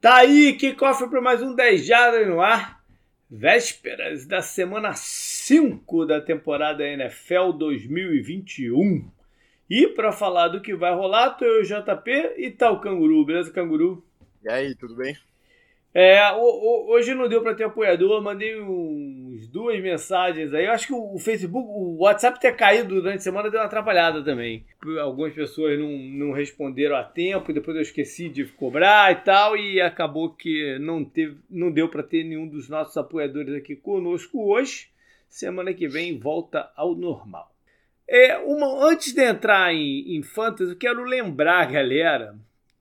Tá aí, que cofre para mais um 10 Jardas no ar. Vésperas da semana 5 da temporada NFL 2021. E para falar do que vai rolar, tô eu, JP e tal tá Canguru. Beleza, Canguru? E aí, tudo bem? É, hoje não deu para ter apoiador, mandei uns duas mensagens aí. Eu acho que o Facebook, o WhatsApp ter caído durante a semana deu uma atrapalhada também. Algumas pessoas não, não responderam a tempo, depois eu esqueci de cobrar e tal, e acabou que não, teve, não deu para ter nenhum dos nossos apoiadores aqui conosco hoje. Semana que vem volta ao normal. É, uma, antes de entrar em, em Fantasy, eu quero lembrar, galera,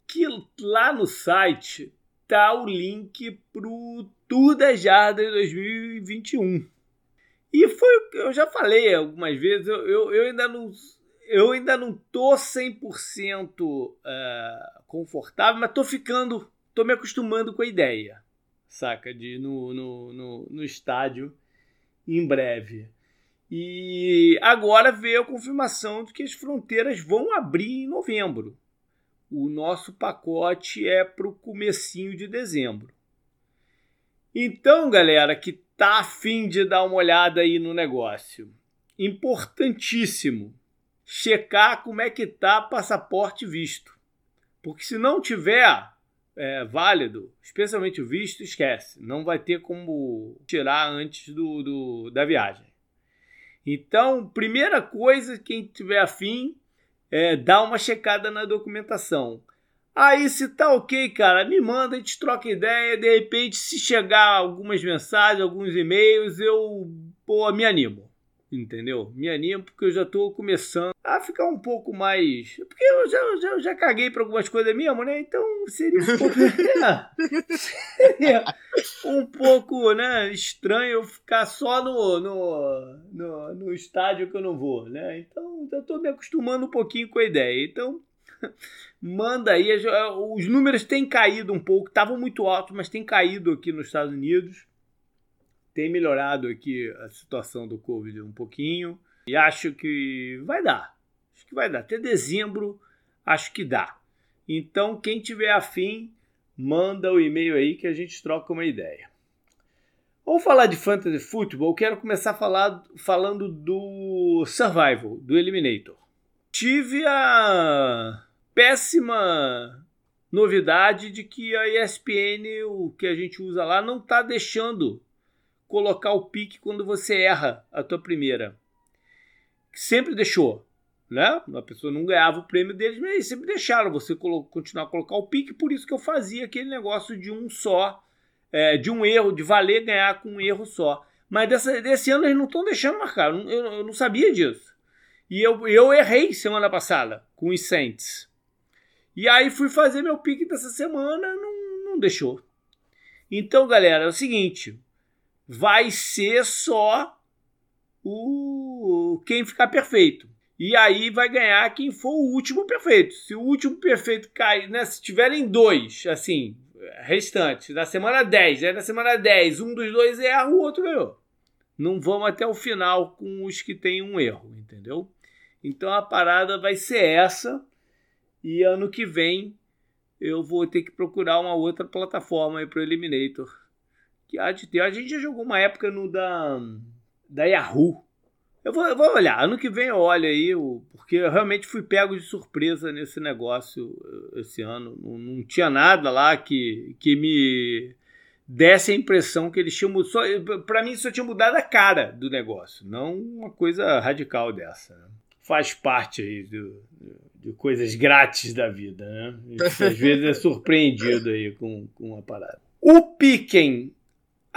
que lá no site tá o link pro Tour da Jardas 2021. E foi o que eu já falei algumas vezes, eu, eu, eu ainda não eu ainda não tô 100% uh, é, confortável, mas tô ficando, tô me acostumando com a ideia, saca? De no, no, no, no estádio em breve. E agora veio a confirmação de que as fronteiras vão abrir em novembro. O nosso pacote é para o comecinho de dezembro. Então, galera, que tá afim de dar uma olhada aí no negócio, importantíssimo checar como é que tá passaporte visto, porque se não tiver é, válido, especialmente o visto, esquece, não vai ter como tirar antes do, do da viagem. Então, primeira coisa, quem tiver afim, é, dá uma checada na documentação. Aí, se tá ok, cara, me manda, a gente troca ideia. De repente, se chegar algumas mensagens, alguns e-mails, eu pô, me animo entendeu? Me animo porque eu já estou começando a ficar um pouco mais. Porque eu já, já, já caguei para algumas coisas mesmo, né? Então seria um pouco. seria um pouco né, estranho eu ficar só no, no, no, no estádio que eu não vou, né? Então já estou me acostumando um pouquinho com a ideia. Então. Manda aí, os números têm caído um pouco, estavam muito altos, mas têm caído aqui nos Estados Unidos tem melhorado aqui a situação do Covid um pouquinho e acho que vai dar. Acho que vai dar. Até dezembro, acho que dá. Então, quem tiver afim, manda o e-mail aí que a gente troca uma ideia. Vamos falar de Fantasy Football. Quero começar falar, falando do Survival, do Eliminator. Tive a péssima novidade de que a ESPN, o que a gente usa lá, não está deixando colocar o pique quando você erra a tua primeira. Sempre deixou, né? A pessoa não ganhava o prêmio deles, mas eles sempre deixaram você continuar a colocar o pique, por isso que eu fazia aquele negócio de um só, é, de um erro, de valer ganhar com um erro só. Mas dessa, desse ano eles não estão deixando marcar, eu, eu, não sabia disso. E eu, eu errei semana passada com os Saints. E aí fui fazer meu pique dessa semana, não, não deixou. Então, galera, é o seguinte: vai ser só o quem ficar perfeito. E aí vai ganhar quem for o último perfeito. Se o último perfeito cair, né, se tiverem dois, assim, restantes, na semana 10, aí na semana 10, um dos dois erra, o outro ganhou. Não vamos até o final com os que têm um erro, entendeu? Então a parada vai ser essa. E ano que vem eu vou ter que procurar uma outra plataforma aí para o Eliminator que há de ter. A gente já jogou uma época no da, da Yahoo. Eu vou, eu vou olhar, ano que vem eu olho aí, porque eu realmente fui pego de surpresa nesse negócio eh, esse ano. Não, não tinha nada lá que, que me desse a impressão que eles tinham só para mim só tinha mudado a cara do negócio, não uma coisa radical dessa. Né? Faz parte aí do, de coisas grátis da vida, né? Às vezes é surpreendido aí com, com a parada. O Piquen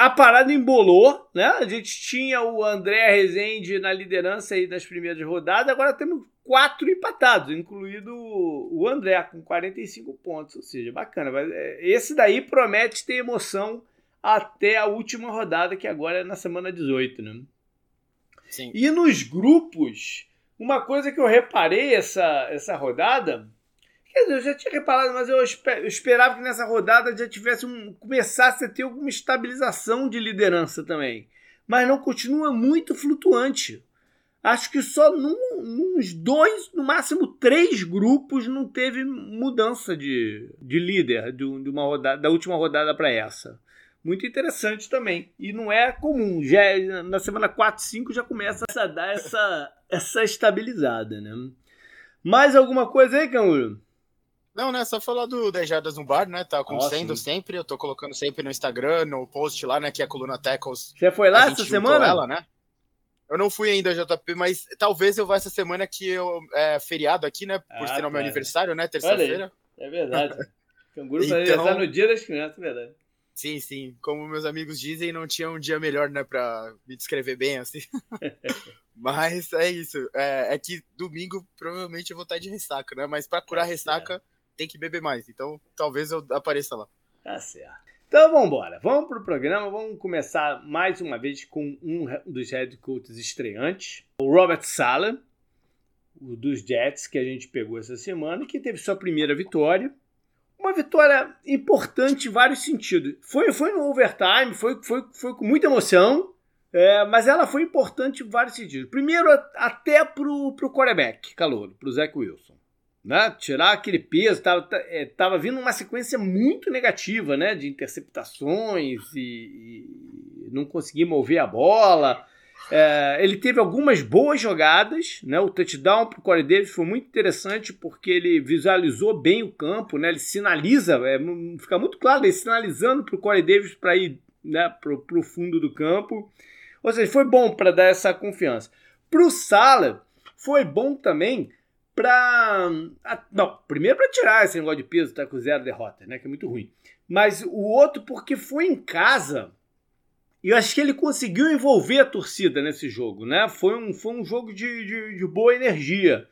a parada embolou, né? A gente tinha o André Rezende na liderança aí das primeiras rodadas, agora temos quatro empatados, incluído o André, com 45 pontos. Ou seja, bacana. É, esse daí promete ter emoção até a última rodada, que agora é na semana 18, né? Sim. E nos grupos, uma coisa que eu reparei essa, essa rodada Eu já tinha reparado, mas eu esperava que nessa rodada já tivesse um, começasse a ter alguma estabilização de liderança também. Mas não continua muito flutuante. Acho que só num, nos dois, no máximo três grupos não teve mudança de, de líder de, de uma rodada, da última rodada para essa. Muito interessante também. E não é comum. Já é, na semana 4, 5 já começa a dar essa, essa estabilizada, né? Mais alguma coisa aí, Canguru? Não, né? Só falar do 10 Jardas no Bar, né? Tá acontecendo sempre. Eu tô colocando sempre no Instagram, no post lá, né? Que é a coluna Tackles. Você foi lá essa semana? Ela, né? Eu não fui ainda, JP, mas talvez eu vá essa semana que eu é feriado aqui, né? Por ah, ser o meu aniversário, né? Terça-feira. É verdade. Canguru então... aniversário no dia das crianças, é verdade. Sim, sim. Como meus amigos dizem, não tinha um dia melhor, né, pra me descrever bem, assim. mas é isso. É, é, que domingo provavelmente eu vou estar de ressaca, né? Mas pra curar tá ressaca, tem que beber mais. Então talvez eu apareça lá. Tá certo. Então vamos embora, vamos para o programa, vamos começar mais uma vez com um dos head coaches estreantes, o Robert Sala, o dos Jets que a gente pegou essa semana, que teve sua primeira vitória. Uma vitória importante em vários sentidos. Foi, foi no overtime, foi, foi, foi com muita emoção, é, mas ela foi importante em vários sentidos. Primeiro, até para o quarterback, calor, para o Zach Wilson né? Tirar aquele peso, tava, é, tava vindo uma sequência muito negativa, né? De interceptações e, e não conseguir mover a bola. É, ele teve algumas boas jogadas, né? O touchdown para o Corey Davis foi muito interessante porque ele visualizou bem o campo, né? Ele sinaliza, é, fica muito claro ele sinalizando para o Corey Davis para ir né, para o fundo do campo. Ou seja, foi bom para dar essa confiança. Para o Sala, foi bom também para. Não, primeiro para tirar esse negócio de peso, tá com zero derrota, né? Que é muito ruim. Mas o outro porque foi em casa. E eu acho que ele conseguiu envolver a torcida nesse jogo, né? Foi um, foi um jogo de, de, de boa energia.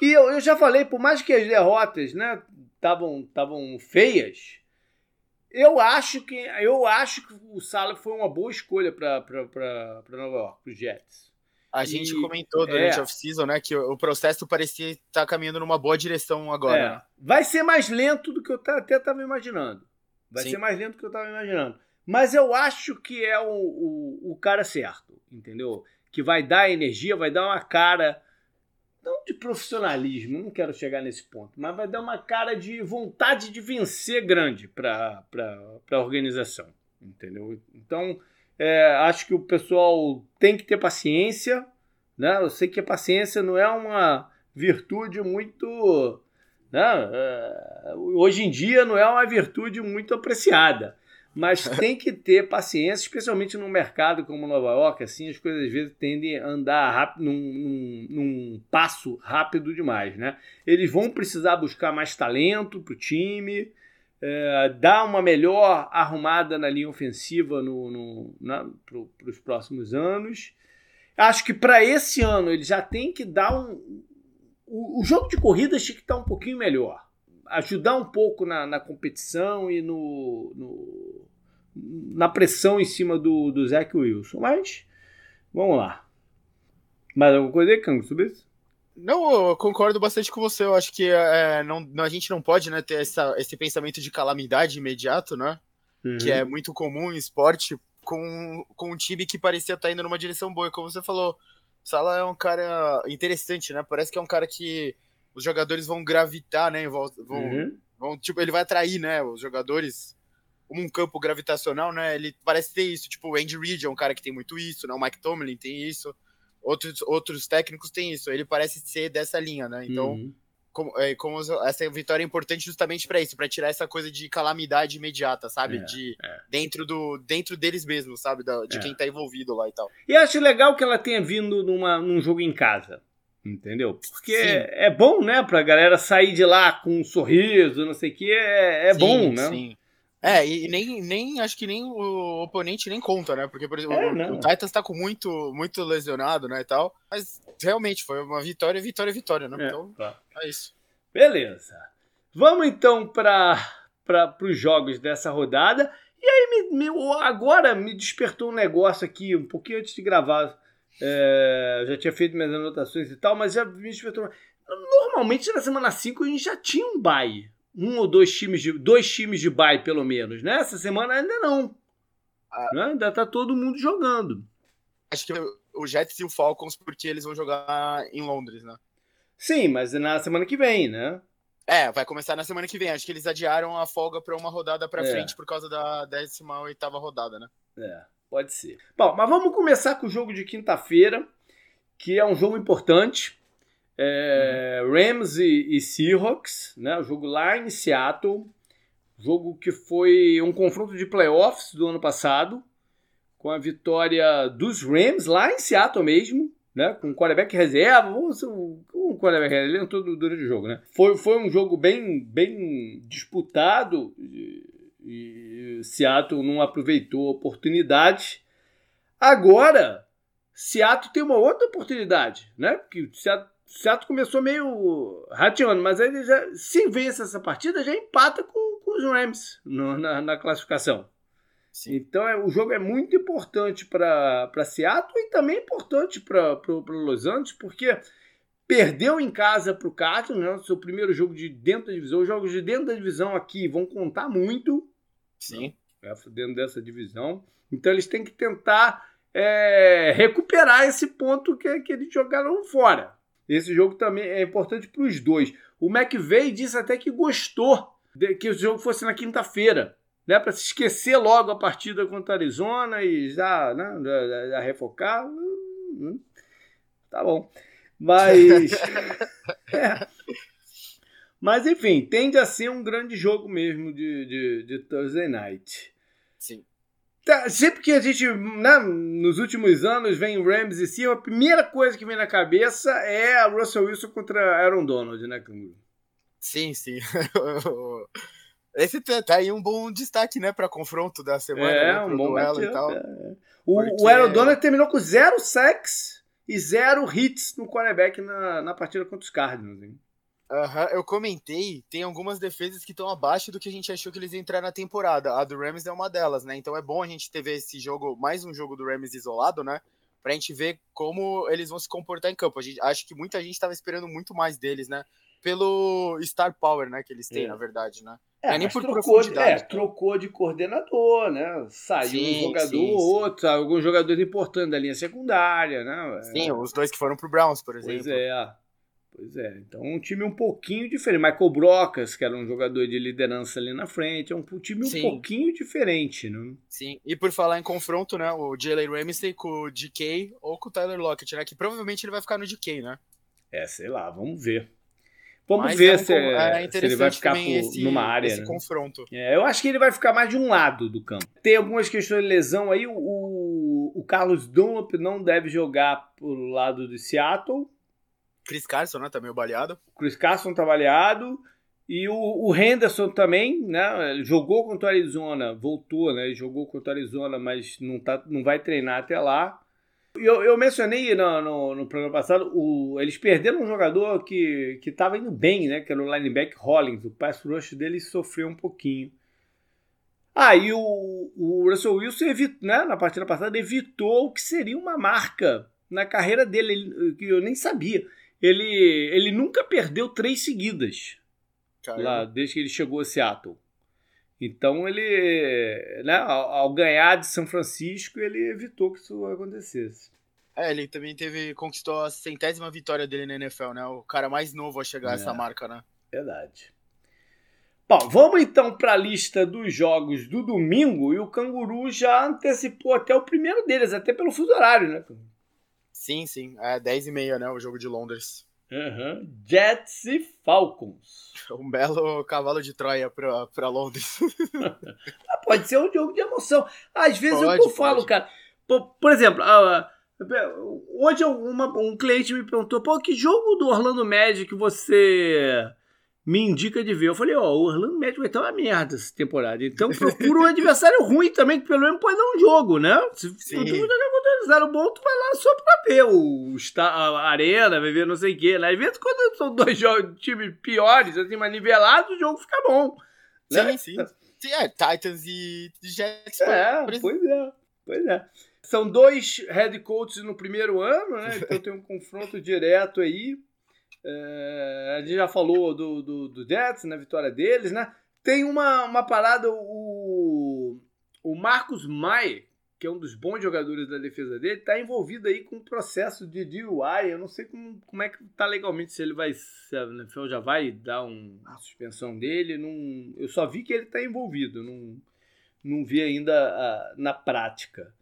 E eu, eu já falei, por mais que as derrotas, né, estavam feias, eu acho que eu acho que o Salah foi uma boa escolha para Nova York, para os Jets. A gente e, comentou durante é, a off-season, né, que o processo parecia estar tá caminhando numa boa direção agora. É. Né? Vai ser mais lento do que eu até estava imaginando. Vai Sim. ser mais lento do que eu estava imaginando. Mas eu acho que é o, o, o, cara certo, entendeu? Que vai dar energia, vai dar uma cara, não de profissionalismo, não quero chegar nesse ponto, mas vai dar uma cara de vontade de vencer grande para a organização, entendeu? Então, é, acho que o pessoal tem que ter paciência. Né? Eu sei que a paciência não é uma virtude muito. Né? É, hoje em dia não é uma virtude muito apreciada. Mas tem que ter paciência, especialmente num mercado como Nova York, assim, as coisas às vezes tendem a andar rápido, num, num, num passo rápido demais, né? Eles vão precisar buscar mais talento para o time, é, dar uma melhor arrumada na linha ofensiva no, no para os próximos anos. Acho que para esse ano ele já tem que dar um. O, o jogo de corridas tinha que estar um pouquinho melhor. Ajudar um pouco na, na competição e no, no, na pressão em cima do, do Wilson. Mas vamos lá. Mais alguma coisa aí, Cango, sobre isso? Não, eu concordo bastante com você. Eu acho que é, não, a gente não pode né, ter essa, esse pensamento de calamidade imediato, né? Uhum. Que é muito comum em esporte, com, com um time que parecia estar tá indo numa direção boa. E como você falou, Sala é um cara interessante, né? Parece que é um cara que os jogadores vão gravitar, né? Vão, uhum. vão, tipo, ele vai atrair, né? Os jogadores como um campo gravitacional, né? Ele parece ter isso. Tipo, o Andy Reid é um cara que tem muito isso, né? O Mike Tomlin tem isso outros, outros técnicos têm isso. Ele parece ser dessa linha, né? Então, uhum. como, é, como essa vitória é importante justamente para isso, para tirar essa coisa de calamidade imediata, sabe? É, de é. dentro do dentro deles mesmos, sabe? Da, de é. quem tá envolvido lá e tal. E acho legal que ela tenha vindo numa, num jogo em casa. Entendeu? Porque é, é bom, né, pra galera sair de lá com um sorriso, não sei o que, é, é sim, bom, né? Sim. É, e nem, nem acho que nem o oponente nem conta, né? Porque, por exemplo, é, o, o Titans tá com muito, muito lesionado, né, e tal. Mas realmente foi uma vitória, vitória, vitória, né? É, então, tá. é isso. Beleza. Vamos então para os jogos dessa rodada. E aí, me, me, agora me despertou um negócio aqui, um pouquinho antes de gravar. É, já tinha feito minhas anotações e tal, mas já me despertou. Normalmente na semana 5 a gente já tinha um bye um ou dois times de dois times de bye pelo menos, né? Essa semana ainda não. Ah. Né? Ainda tá todo mundo jogando. Acho que o Jets e o Falcons, porque eles vão jogar em Londres, né? Sim, mas na semana que vem, né? É, vai começar na semana que vem. Acho que eles adiaram a folga para uma rodada para É. frente por causa da 18 rodada, né? É, pode ser. Bom, mas vamos começar com o jogo de quinta-feira, que é um jogo importante. É, Rams e, e Seahawks, né? O jogo lá em Seattle. Jogo que foi um confronto de playoffs do ano passado, com a vitória dos Rams lá em Seattle mesmo, né? Com o quarterback reserva, o quarterback ele entrou durante o jogo, né? Foi, foi um jogo bem, bem disputado e, e Seattle não aproveitou a oportunidade. Agora, Seattle tem uma outra oportunidade, né? O Seattle, Seattle começou meio rateando, mas aí ele já, se vence essa partida, já empata com, com os Rams no- na, na classificação. Sim. Então é, o jogo é muito importante para Seattle e também importante para Los Angeles, porque perdeu em casa para o Cardinals, né, seu primeiro jogo de dentro da divisão. Os jogos de dentro da divisão aqui vão contar muito Sim. né, dentro dessa divisão. Então eles têm que tentar é, recuperar esse ponto que, que eles jogaram fora. Esse jogo também é importante para os dois. O McVeigh disse até que gostou de que o jogo fosse na quinta-feira, né, para se esquecer logo a partida contra a Arizona e já, né, já, já- refocar. Hum, hum. Tá bom. Mas. é. Mas enfim, tende a ser um grande jogo mesmo de, de, de Thursday Night. Sim. Tá, sempre que a gente, né, nos últimos anos, vem Rams e Seahawks, a primeira coisa que vem na cabeça é a Russell Wilson contra Aaron Donald, né, Canguru? Sim, sim. Esse tá tá aí um bom destaque, né, para confronto da semana, É, né, um bom duelo e tal. é. O, Porque- o Aaron Donald terminou com zero sacks e zero hits no quarterback na, na partida contra os Cardinals. Hein? Aham, eu comentei, tem algumas defesas que estão abaixo do que a gente achou que eles iam entrar na temporada. A do Rams é uma delas, né? Então é bom a gente ter ver esse jogo, mais um jogo do Rams isolado, né? Pra gente ver como eles vão se comportar em campo. A gente, acho que muita gente tava esperando muito mais deles, né? Pelo Star Power, né, que eles têm, É. na verdade, né? É, é nem por trocou, de, é, trocou de coordenador, né? Saiu Sim, um jogador ou outro, alguns jogadores importantes da linha secundária, né? Sim, os dois que foram pro Browns, por exemplo. Pois é. Pois é. Então, um time um pouquinho diferente. Michael Brocas, que era um jogador de liderança ali na frente, é um time um Sim. pouquinho diferente, né? Sim, e por falar em confronto, né? O Jalen Ramsey com o DK ou com o Tyler Lockett, né? Que provavelmente ele vai ficar no DK, né? É, sei lá, vamos ver. Vamos Mas ver é um se, con- é se ele vai ficar por- esse, numa área. esse né? confronto. É, eu acho que ele vai ficar mais de um lado do campo. Tem algumas questões de lesão aí. O, o, o Carlos Dunlop não deve jogar pro lado de Seattle. Chris Carson, né? Tá meio baleado. Chris Carson tá baleado. E o, o Henderson também, né? Ele jogou contra o Arizona, voltou, né? Ele jogou contra o Arizona, mas não, tá, não vai treinar até lá. Eu, eu mencionei no, no, no programa passado, o, eles perderam um jogador que estava indo bem, né? Que era o linebacker Hollins. O pass rush dele sofreu um pouquinho. Ah, e o, o Russell Wilson, evitou, né, na partida passada, evitou o que seria uma marca na carreira dele, ele- que eu nem sabia. Ele, ele nunca perdeu três seguidas Caramba. lá, desde que ele chegou a Seattle. Então ele, né, ao, ganhar de São Francisco, ele evitou que isso acontecesse. É, ele também teve, conquistou a centésima vitória dele na NFL, né? O cara mais novo a chegar a É. essa marca, né? Verdade. Bom, vamos então para a lista dos jogos do domingo e o Canguru já antecipou até o primeiro deles, até pelo fuso horário, né? Sim, sim. É 10 e meia, né? O jogo de Londres. Uhum. Jets e Falcons. Um belo cavalo de Troia pra, pra Londres. Ah, pode ser um jogo de emoção. Às vezes Pode, eu falo, pode. cara. Por, por exemplo, ah, hoje uma- um cliente me perguntou: pô, que jogo do Orlando Magic você me indica de ver? Eu falei: ó, o Orlando Magic vai estar uma merda essa temporada. Então procura um adversário ruim também, que pelo menos pode dar um jogo, né? Se Sim. Um adversário bom, tu vai lá só pra ver o, a arena, vai ver não sei o quê. Né? Às vezes, quando são dois jogos, times piores, assim, mais nivelados, o jogo fica bom. né? Sim, sim. Sim, é, Titans e Jets. É, pois é, pois é. São dois head coaches no primeiro ano, né? Então tem um confronto direto aí. É, a gente já falou do, do, do Jets, na vitória deles, né? Tem uma, uma parada, o, o Marcos Maia, que é um dos bons jogadores da defesa dele, está envolvido aí com um processo de DUI. Eu não sei como, como é que tá legalmente, se ele vai. Se a NFL já vai dar um, uma suspensão dele. Não, eu só vi que ele está envolvido, não, não vi ainda a, na prática.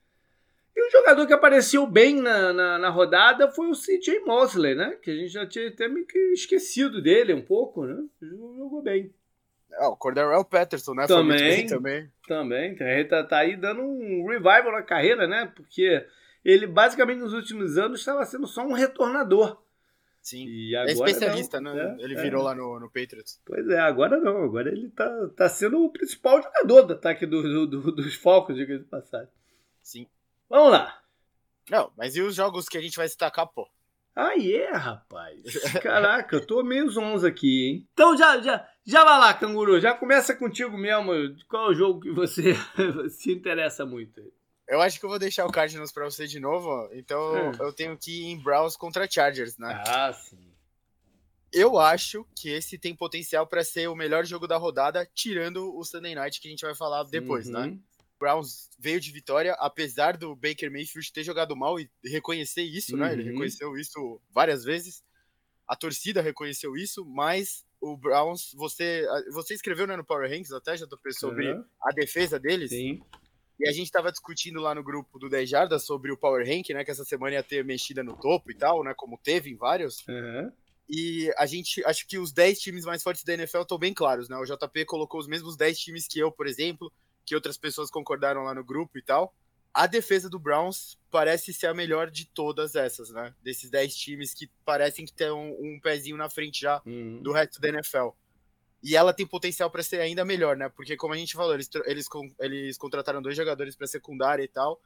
E um jogador que apareceu bem na, na, na, rodada foi o CJ Mosley, né? Que a gente já tinha até meio que esquecido dele um pouco, né? Jogou bem. Ah, o Cordarrelle Patterson, né? Também, também. Também. Ele tá, tá aí dando um revival na carreira, né? Porque ele basicamente nos últimos anos estava sendo só um retornador. Sim. E agora, é especialista, não, né? É, ele virou é. lá no, no Patriots. Pois é, agora não. Agora ele tá, tá sendo o principal jogador do ataque do, do, do dos Falcons, diga de passagem. Sim. Vamos lá. Não, mas e os jogos que a gente vai destacar, pô? Ah, é, yeah, rapaz. Caraca, eu tô meio zonzo aqui, hein? Então já, já, já vai lá, canguru. Já começa contigo mesmo. Qual é o jogo que você se interessa muito? Eu acho que eu vou deixar o Cardinals pra você de novo. Então hum. eu tenho que ir em Browns contra Chargers, né? Ah, sim. Eu acho que esse tem potencial para ser o melhor jogo da rodada, tirando o Sunday Night que a gente vai falar depois, né? uhum. né? Browns veio de vitória, apesar do Baker Mayfield ter jogado mal e reconhecer isso, uhum. né? Ele uhum. reconheceu isso várias vezes. A torcida reconheceu isso, mas o Browns, você, você escreveu né, no Power Rankings até, já sobre uhum. a defesa deles. Sim. E a gente estava discutindo lá no grupo do 10 Jardas sobre o Power Rank, né? Que essa semana ia ter mexida no topo e tal, né? Como teve em vários. Uhum. E a gente, acho que os 10 times mais fortes da NFL estão bem claros, né? O JP colocou os mesmos 10 times que eu, por exemplo que outras pessoas concordaram lá no grupo e tal. A defesa do Browns parece ser a melhor de todas essas, né? Desses 10 times que parecem que tem um, um pezinho na frente já uhum. do resto da NFL. E ela tem potencial para ser ainda melhor, né? Porque, como a gente falou, eles, eles, eles contrataram dois jogadores para secundária e tal.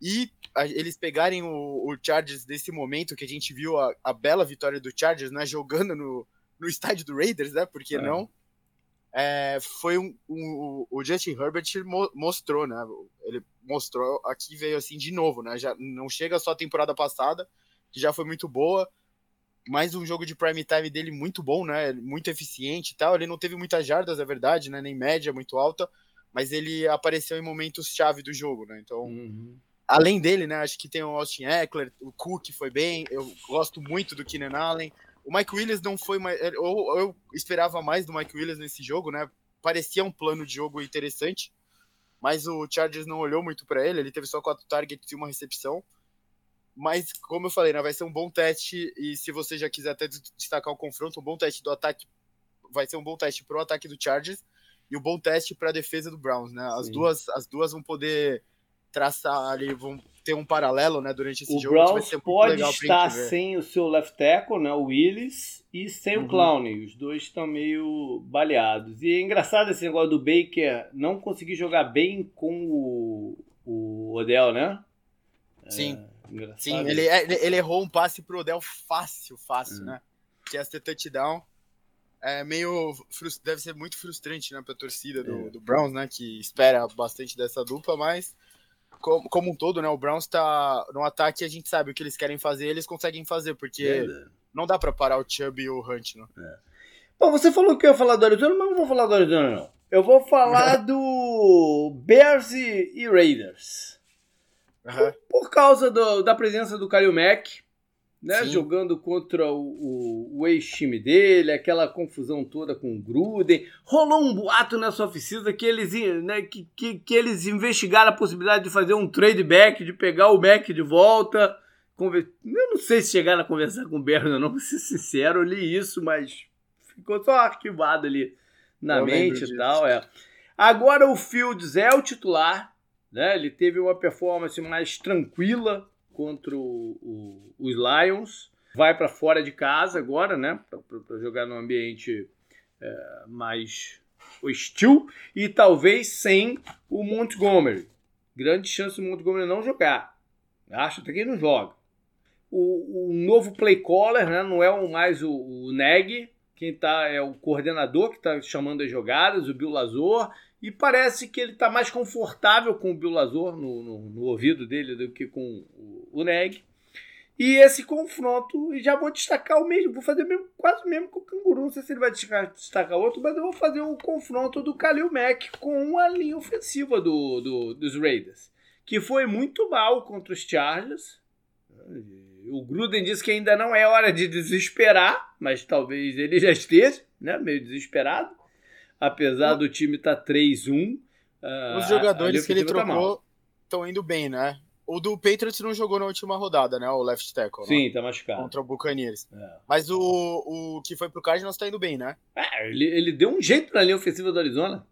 E a, eles pegarem o, o, Chargers desse momento que a gente viu a, a, bela vitória do Chargers, né? Jogando no, no estádio do Raiders, né? Por que é. não? É, foi um, um, o Justin Herbert mostrou, né? Ele mostrou aqui veio assim de novo, né? Já não chega só a temporada passada, que já foi muito boa, mais um jogo de prime time dele muito bom, né? Muito eficiente e tal. Ele não teve muitas jardas, é verdade, né? Nem média muito alta, mas ele apareceu em momentos chave do jogo, né? Então, uhum. além dele, né? Acho que tem o Austin Eckler, o Cook foi bem. Eu gosto muito do Keenan Allen. O Mike Williams não foi mais. Eu, eu esperava mais do Mike Williams nesse jogo, né? Parecia um plano de jogo interessante, mas o Chargers não olhou muito para ele. Ele teve só quatro targets e uma recepção. Mas, como eu falei, né, vai ser um bom teste. E se você já quiser até destacar o confronto, um bom teste do ataque. Vai ser um bom teste pro ataque do Chargers e um bom teste para a defesa do Browns, né? As duas, as duas vão poder traçar ali, vão ter um paralelo, né, durante esse o jogo. O Browns pode estar sem o seu left tackle, né, o Willis, e sem uhum. o Clown. Os dois estão meio baleados. E é engraçado esse negócio do Baker não conseguir jogar bem com o, o Odell, né? Sim. É, Sim, ele, ele errou um passe pro Odell fácil, fácil, uhum. né? Que é ser touchdown. É meio. Deve ser muito frustrante, né, pra torcida do, é. do Browns, né? Que espera bastante dessa dupla, mas como, como um todo, né? O Browns tá no ataque, a gente sabe o que eles querem fazer, eles conseguem fazer, porque não dá para parar o Chubb e o Hunt, né? É. Bom, você falou que eu ia falar do Arizona, mas não vou falar do Arizona, não. Eu vou falar do Bears e, e Raiders. Uhum. Por, por, causa do, da presença do Kalil Mack, né? Sim. Jogando contra o, o, o ex-time dele, aquela confusão toda com o Gruden. Rolou um boato nessa oficina que eles, né, que, que, que, eles investigaram a possibilidade de fazer um trade back, de pegar o Mac de volta. Conver... Eu não sei se chegaram a conversar com o Berno, não, vou ser sincero, eu li isso, mas ficou só arquivado ali na eu mente e tal. É. Agora o Fields é o titular, né? Ele teve uma performance mais tranquila contra o, o, os Lions. Vai para fora de casa agora, né? Para jogar num ambiente é, mais hostil. E talvez sem o Montgomery. Grande chance do Montgomery não jogar. Acho até que ele não joga. O, o novo play caller né, não é mais o, o Neg, quem tá é o coordenador que está chamando as jogadas, o Bill Lazor, e parece que ele está mais confortável com o Bill Lazor no, no, no, ouvido dele do que com o, o Neg. E esse confronto, e já vou destacar o mesmo, vou fazer mesmo, quase o mesmo com o Canguru, não sei se ele vai destacar, destacar outro, mas eu vou fazer o um confronto do Kalil Mack com a linha ofensiva do, do, dos Raiders, que foi muito mal contra os Chargers. O Gruden disse que ainda não é hora de desesperar, mas talvez ele já esteja, né, meio desesperado, apesar do time estar tá 3-1. Os uh, jogadores que ele tá trocou estão indo bem, né? O do Patriots não jogou na última rodada, né? O left tackle. Né? Sim, né? tá machucado. Contra o Buccaneers. É. Mas o, o que foi pro Cardinals tá indo bem, né? É, ele, ele deu um jeito na linha ofensiva do Arizona.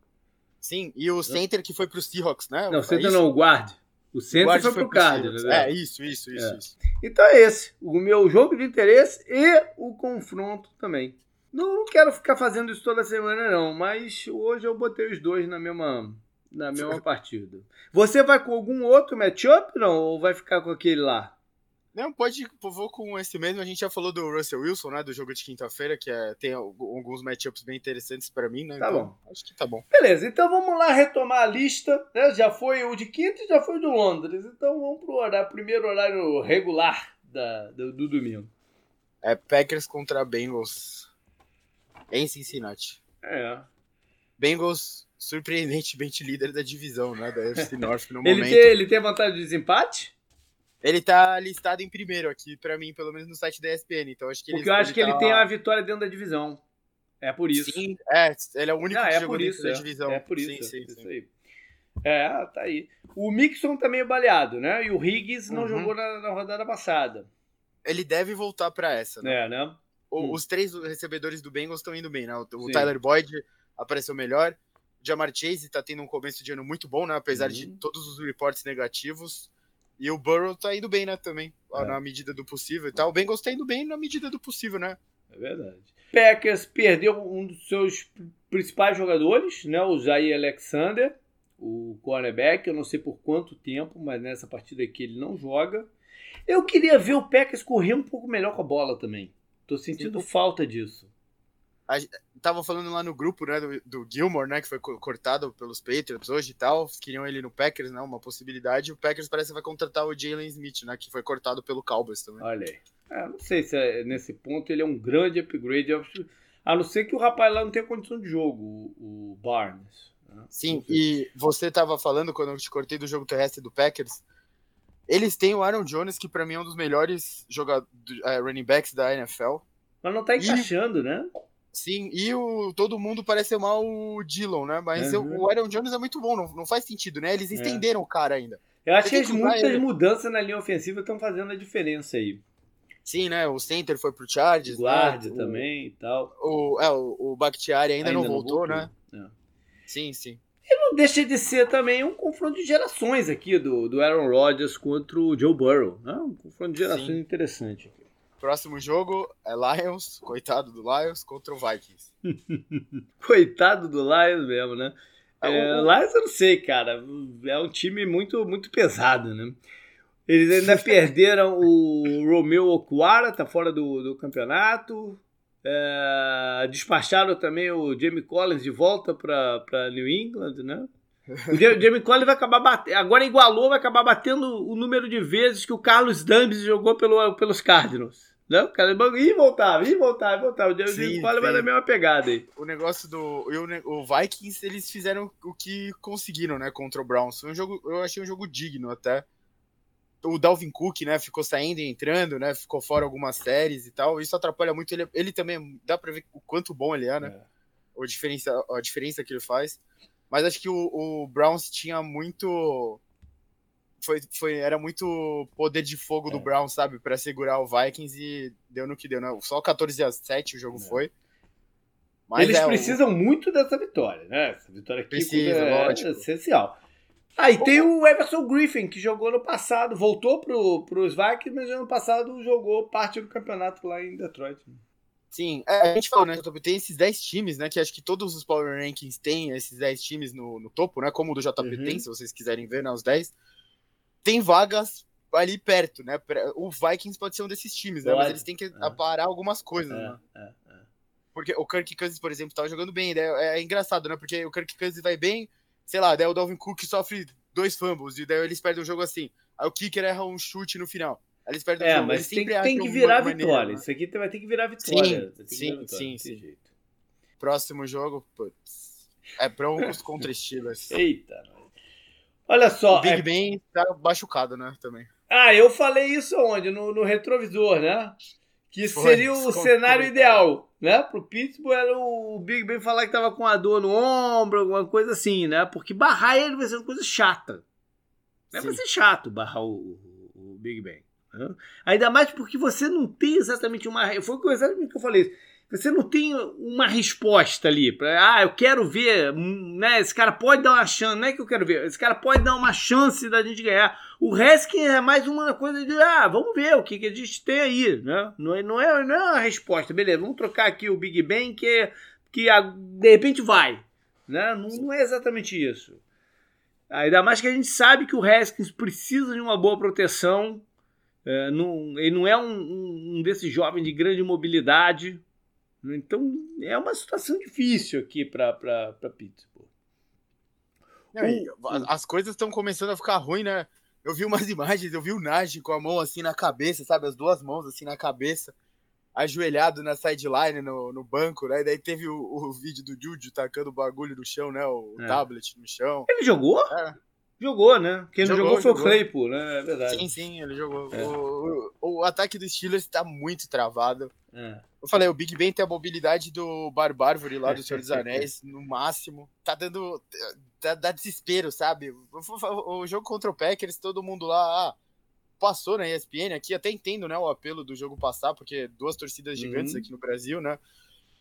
Sim, e o center que foi pro Seahawks, né? Não, o center é não, o guard. O center o foi, foi pro Cardinals. É, isso, isso, isso, é. isso. Então é esse. O meu jogo de interesse e o confronto também. Não, quero ficar fazendo isso toda semana, não, mas hoje eu botei os dois na mesma na mesma partida. Você vai com algum outro matchup, não? Ou vai ficar com aquele lá? Não, pode, vou com esse mesmo. A gente já falou do Russell Wilson, né? Do jogo de quinta-feira, que é, tem alguns matchups bem interessantes para mim, né? Tá então, bom. Acho que tá bom. Beleza, então vamos lá retomar a lista. Né? Já foi o de quinta e já foi o do Londres. Então vamos pro horário, primeiro horário regular da, do, do domingo. É Packers contra Bengals em Cincinnati. É. Bengals surpreendentemente líder da divisão, né? Da UFC North no ele momento. Tem, ele tem vantagem de desempate? Ele tá listado em primeiro aqui, para mim, pelo menos no site da ESPN. Então acho que Porque eu acho ele que tá... ele tem a vitória dentro da divisão. É por isso. Sim, é, ele é o único Não, que é por isso, da é. divisão. É por isso. Sim, sim, isso sim. aí. É, tá aí. O Mixon tá meio baleado, né? E o Higgs não uhum. jogou na, na, rodada passada. Ele deve voltar para essa, né? É, né? O, hum. Os três recebedores do Bengals estão indo bem, né? O, o Tyler Boyd apareceu melhor. Jamar Chase tá tendo um começo de ano muito bom, né? Apesar uhum. de todos os reportes negativos. E o Burrow tá indo bem, né? Também, é. na medida do possível e tal. O Bengals tá indo bem na medida do possível, né? É verdade. Packers perdeu um dos seus principais jogadores, né? O Jair Alexander, o cornerback. Eu não sei por quanto tempo, mas nessa partida aqui ele não joga. Eu queria ver o Packers correr um pouco melhor com a bola também. Tô sentindo Sim. falta disso a, tava falando lá no grupo, né, do, do Gilmore, né, que foi cortado pelos Patriots hoje e tal, queriam ele no Packers, né, uma possibilidade, o Packers parece que vai contratar o Jalen Smith, né, que foi cortado pelo Cowboys também. Olha aí. É, não sei se é, nesse ponto ele é um grande upgrade, a não ser que o rapaz lá não tenha condição de jogo, o, o Barnes. Né? Sim, e você tava falando, quando eu te cortei do jogo terrestre do Packers, eles têm o Aaron Jones, que para mim é um dos melhores jogadores, uh, running backs da NFL. Mas não tá encaixando, e... né? Sim, e o, todo mundo parece mal o Dillon, né? Mas uhum. o Aaron Jones é muito bom, não, não faz sentido, né? Eles é. estenderam é. o cara ainda. Eu acho que, que muitas ele. mudanças na linha ofensiva estão fazendo a diferença aí. Sim, né? O center foi pro Chargers. O guarda né? também e tal. O, é, o, o Bakhtiari ainda, ainda não, voltou, não voltou, né? É. Sim, sim. E não deixa de ser também um confronto de gerações aqui do, do Aaron Rodgers contra o Joe Burrow. Né? Um confronto de gerações sim. interessante aqui. Próximo jogo é Lions, coitado do Lions, contra o Vikings. coitado do Lions mesmo, né? É, é, o... Lions eu não sei, cara. É um time muito, muito pesado, né? Eles ainda perderam o Romeo Okwara, tá fora do, do campeonato. É, despacharam também o Jamie Collins de volta para New England, né? O Jamie Collins vai acabar batendo. Agora igualou, vai acabar batendo o número de vezes que o Carlos Dambs jogou pelo, pelos Cardinals. Não, cara, e voltava, e voltava, e voltava. O James Conner vai na mesma pegada aí. O negócio do. O, o Vikings, eles fizeram o que conseguiram, né, contra o Browns. Foi um jogo, eu achei um jogo digno até. O Dalvin Cook, né, ficou saindo e entrando, né, ficou fora algumas séries e tal. Isso atrapalha muito. Ele, ele também, dá pra ver o quanto bom ele é, né? É. A, diferença, a diferença que ele faz. Mas acho que o, o Browns tinha muito foi, foi, era muito poder de fogo é. do Brown, sabe? para segurar o Vikings e deu no que deu. Né? Só 14 a 7 o jogo é. foi. Mas Eles é, precisam o... muito dessa vitória, né? Essa vitória aqui Precisa, é lógico. essencial. Ah, e tem o Everson Griffin, que jogou no passado, voltou pro, pros Vikings, mas ano passado jogou parte do campeonato lá em Detroit. Sim, é, a gente falou, né? Tem esses 10 times, né? Que acho que todos os Power Rankings têm esses 10 times no, no topo, né? Como o do JP uhum. tem, se vocês quiserem ver, né? Os 10 tem vagas ali perto, né? O Vikings pode ser um desses times, né? Mas eles têm que é. aparar algumas coisas, é, né? É, é, Porque o Kirk Cousins, por exemplo, tava jogando bem. É, é, engraçado, né? Porque o Kirk Cousins vai bem, sei lá, daí o Dalvin Cook sofre dois fumbles, e daí eles perdem o jogo assim. Aí o Kicker erra um chute no final. Aí eles perdem é, o jogo. Mas tem, tem que virar vitória. Maneira, né? Isso aqui vai ter que virar vitória. Sim, sim, virar vitória, sim. sim. Próximo jogo, putz. É Broncos contra Steelers. Eita, Olha só. O Big é... Ben tá machucado, né? Também. Ah, eu falei isso onde? No, no retrovisor, né? Que Foi, seria o cenário ideal, né? Pro Pittsburgh era o Big Ben falar que tava com a dor no ombro, alguma coisa assim, né? Porque barrar ele vai ser uma coisa chata. Né? Vai ser chato barrar o, o, o Big Ben. Né? Ainda mais porque você não tem exatamente uma. Foi exatamente o que eu falei. Você não tem uma resposta ali para, ah, eu quero ver, né? Esse cara pode dar uma chance, não é que eu quero ver, esse cara pode dar uma chance da gente ganhar. O Reskin é mais uma coisa de, ah, vamos ver o que, que a gente tem aí, né? Não é, não é, não é uma resposta, beleza? Vamos trocar aqui o Big Bang que que de repente vai, né? Não, não é exatamente isso. Ainda mais que a gente sabe que o Haskins precisa de uma boa proteção. É, não, ele não é um, um desses jovens de grande mobilidade, então é uma situação difícil aqui para Pittsburgh. as coisas estão começando a ficar ruins, né? Eu vi umas imagens, eu vi o Nagy com a mão assim na cabeça, sabe? As duas mãos assim na cabeça, ajoelhado na sideline no, no banco, né? E daí teve o, o vídeo do Juju tacando o bagulho no chão, né? O é. tablet no chão. Ele jogou? É. Jogou, né? Quem jogou, não jogou foi jogou. o Claypool, né? É verdade. Sim, sim, ele jogou. É. O, o, o, ataque dos Steelers tá muito travado. É. Eu falei, o Big Ben tem a mobilidade do Barbárvore lá do Senhor dos Anéis, no máximo. Tá dando. Dá, dá, desespero, sabe? O jogo contra o Packers, todo mundo lá. Ah, passou na ESPN aqui, até entendo, né, o apelo do jogo passar, porque duas torcidas gigantes uhum. aqui no Brasil, né?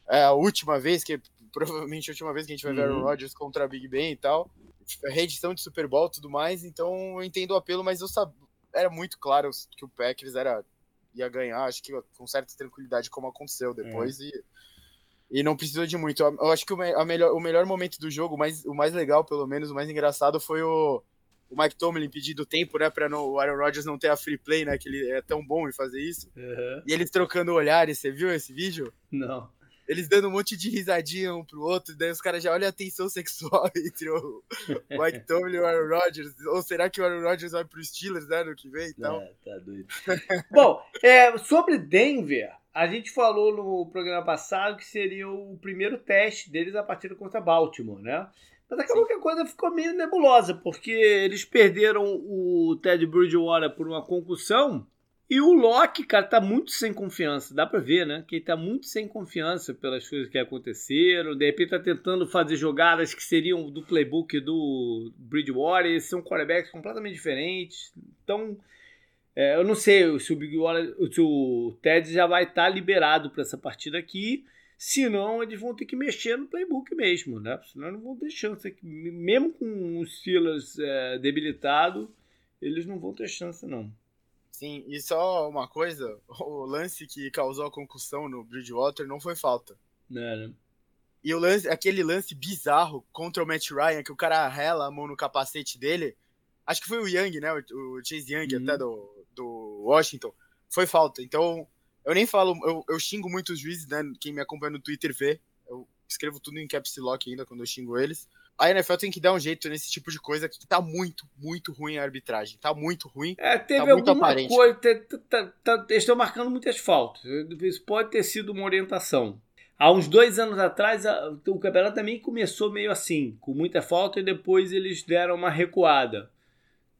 É a última vez, que provavelmente a última vez que a gente vai uhum. ver o Rodgers contra Big Ben e tal. Reedição de Super Bowl e tudo mais, então eu entendo o apelo, mas eu sabia, era muito claro que o Packers era ia ganhar, acho que com certa tranquilidade, como aconteceu depois, é. e, e não precisou de muito. Eu acho que o, a melhor, o melhor momento do jogo, mais, o mais legal, pelo menos, o mais engraçado foi o, o Mike Tomlin pedindo tempo, né, para o Aaron Rodgers não ter a free play, né, que ele é tão bom em fazer isso. Uhum. E eles trocando olhares, você viu esse vídeo? Não eles dando um monte de risadinha um pro outro, daí os caras já olham a tensão sexual entre o Mike Tomlin e o Aaron Rodgers. Ou será que o Aaron Rodgers vai pro Steelers né, no que vem e tal? É, tá doido. Bom, é, sobre Denver, a gente falou no programa passado que seria o primeiro teste deles a partida contra Baltimore, né? Mas acabou Sim. que a coisa ficou meio nebulosa, porque eles perderam o Ted Bridgewater por uma concussão e o Loki, cara, tá muito sem confiança. Dá pra ver, né? Que ele tá muito sem confiança pelas coisas que aconteceram. De repente tá tentando fazer jogadas que seriam do playbook do Bridgewater. Eles são quarterbacks completamente diferentes. Então, é, eu não sei se o Big se o Ted já vai estar tá liberado para essa partida aqui. Senão, eles vão ter que mexer no playbook mesmo, né? Senão, não vão ter chance. Mesmo com os Steelers é, debilitado, eles não vão ter chance, não. Sim, e só uma coisa, o lance que causou a concussão no Bridgewater não foi falta. Não, não. E o lance, aquele lance bizarro contra o Matt Ryan, que o cara rela a mão no capacete dele, acho que foi o Young, né? O, Chase Young, uhum. até do, do Washington, foi falta. Então, eu nem falo, eu, eu xingo muito os juízes, né? Quem me acompanha no Twitter vê. Eu escrevo tudo em caps lock ainda quando eu xingo eles a NFL tem que dar um jeito nesse tipo de coisa que tá muito, muito ruim a arbitragem. Tá muito ruim. É, teve tá alguma coisa. Tá, tá, eles estão marcando muitas faltas. Isso pode ter sido uma orientação. Há uns dois anos atrás, o campeonato também começou meio assim, com muita falta, e depois eles deram uma recuada.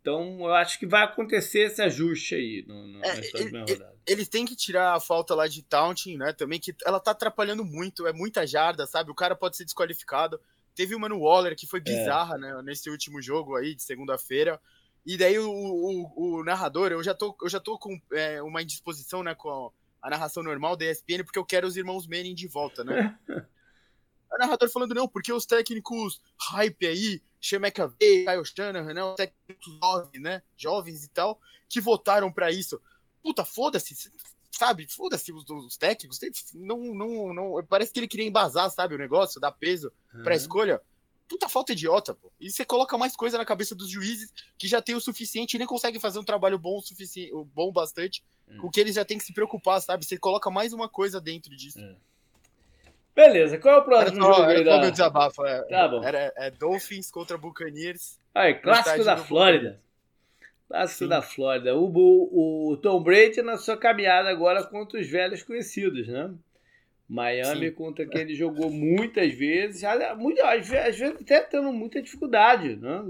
Então, eu acho que vai acontecer esse ajuste aí no, no, é, ele, Eles têm que tirar a falta lá de taunting, né? Também que ela tá atrapalhando muito, é muita jarda, sabe? O cara pode ser desqualificado. Teve uma no Waller que foi é. bizarra, é. né? Nesse último jogo aí, de segunda-feira. E daí o, o, o, narrador, eu já tô, eu já tô com é, uma indisposição, né, com a narração normal da ESPN, porque eu quero os irmãos Manning de volta, né? o narrador falando, não, porque os técnicos hype aí, Shemek V, Kyle Shanahan, né, os técnicos jovens, né, jovens e tal, que votaram para isso. Puta, foda-se, sabe, foda-se os, os, técnicos, não, não, não, parece que ele queria embasar, sabe, o negócio, dar peso uhum. pra escolha. Puta falta idiota, pô. E você coloca mais coisa na cabeça dos juízes que já tem o suficiente e nem conseguem fazer um trabalho bom o suficiente, bom bastante, uhum. com que eles já têm que se preocupar, sabe? Você coloca mais uma coisa dentro disso. Uhum. Beleza, qual é o próximo era jogo? Era da... meu desabafo. É, tá bom. Era, é Dolphins contra Buccaneers. Aí, clássico da Flórida. Clássico da Flórida. O, o, Tom Brady na sua caminhada agora contra os velhos conhecidos, né? Miami Sim. contra quem ele jogou muitas vezes, muito, às, vezes, até tendo muita dificuldade, né?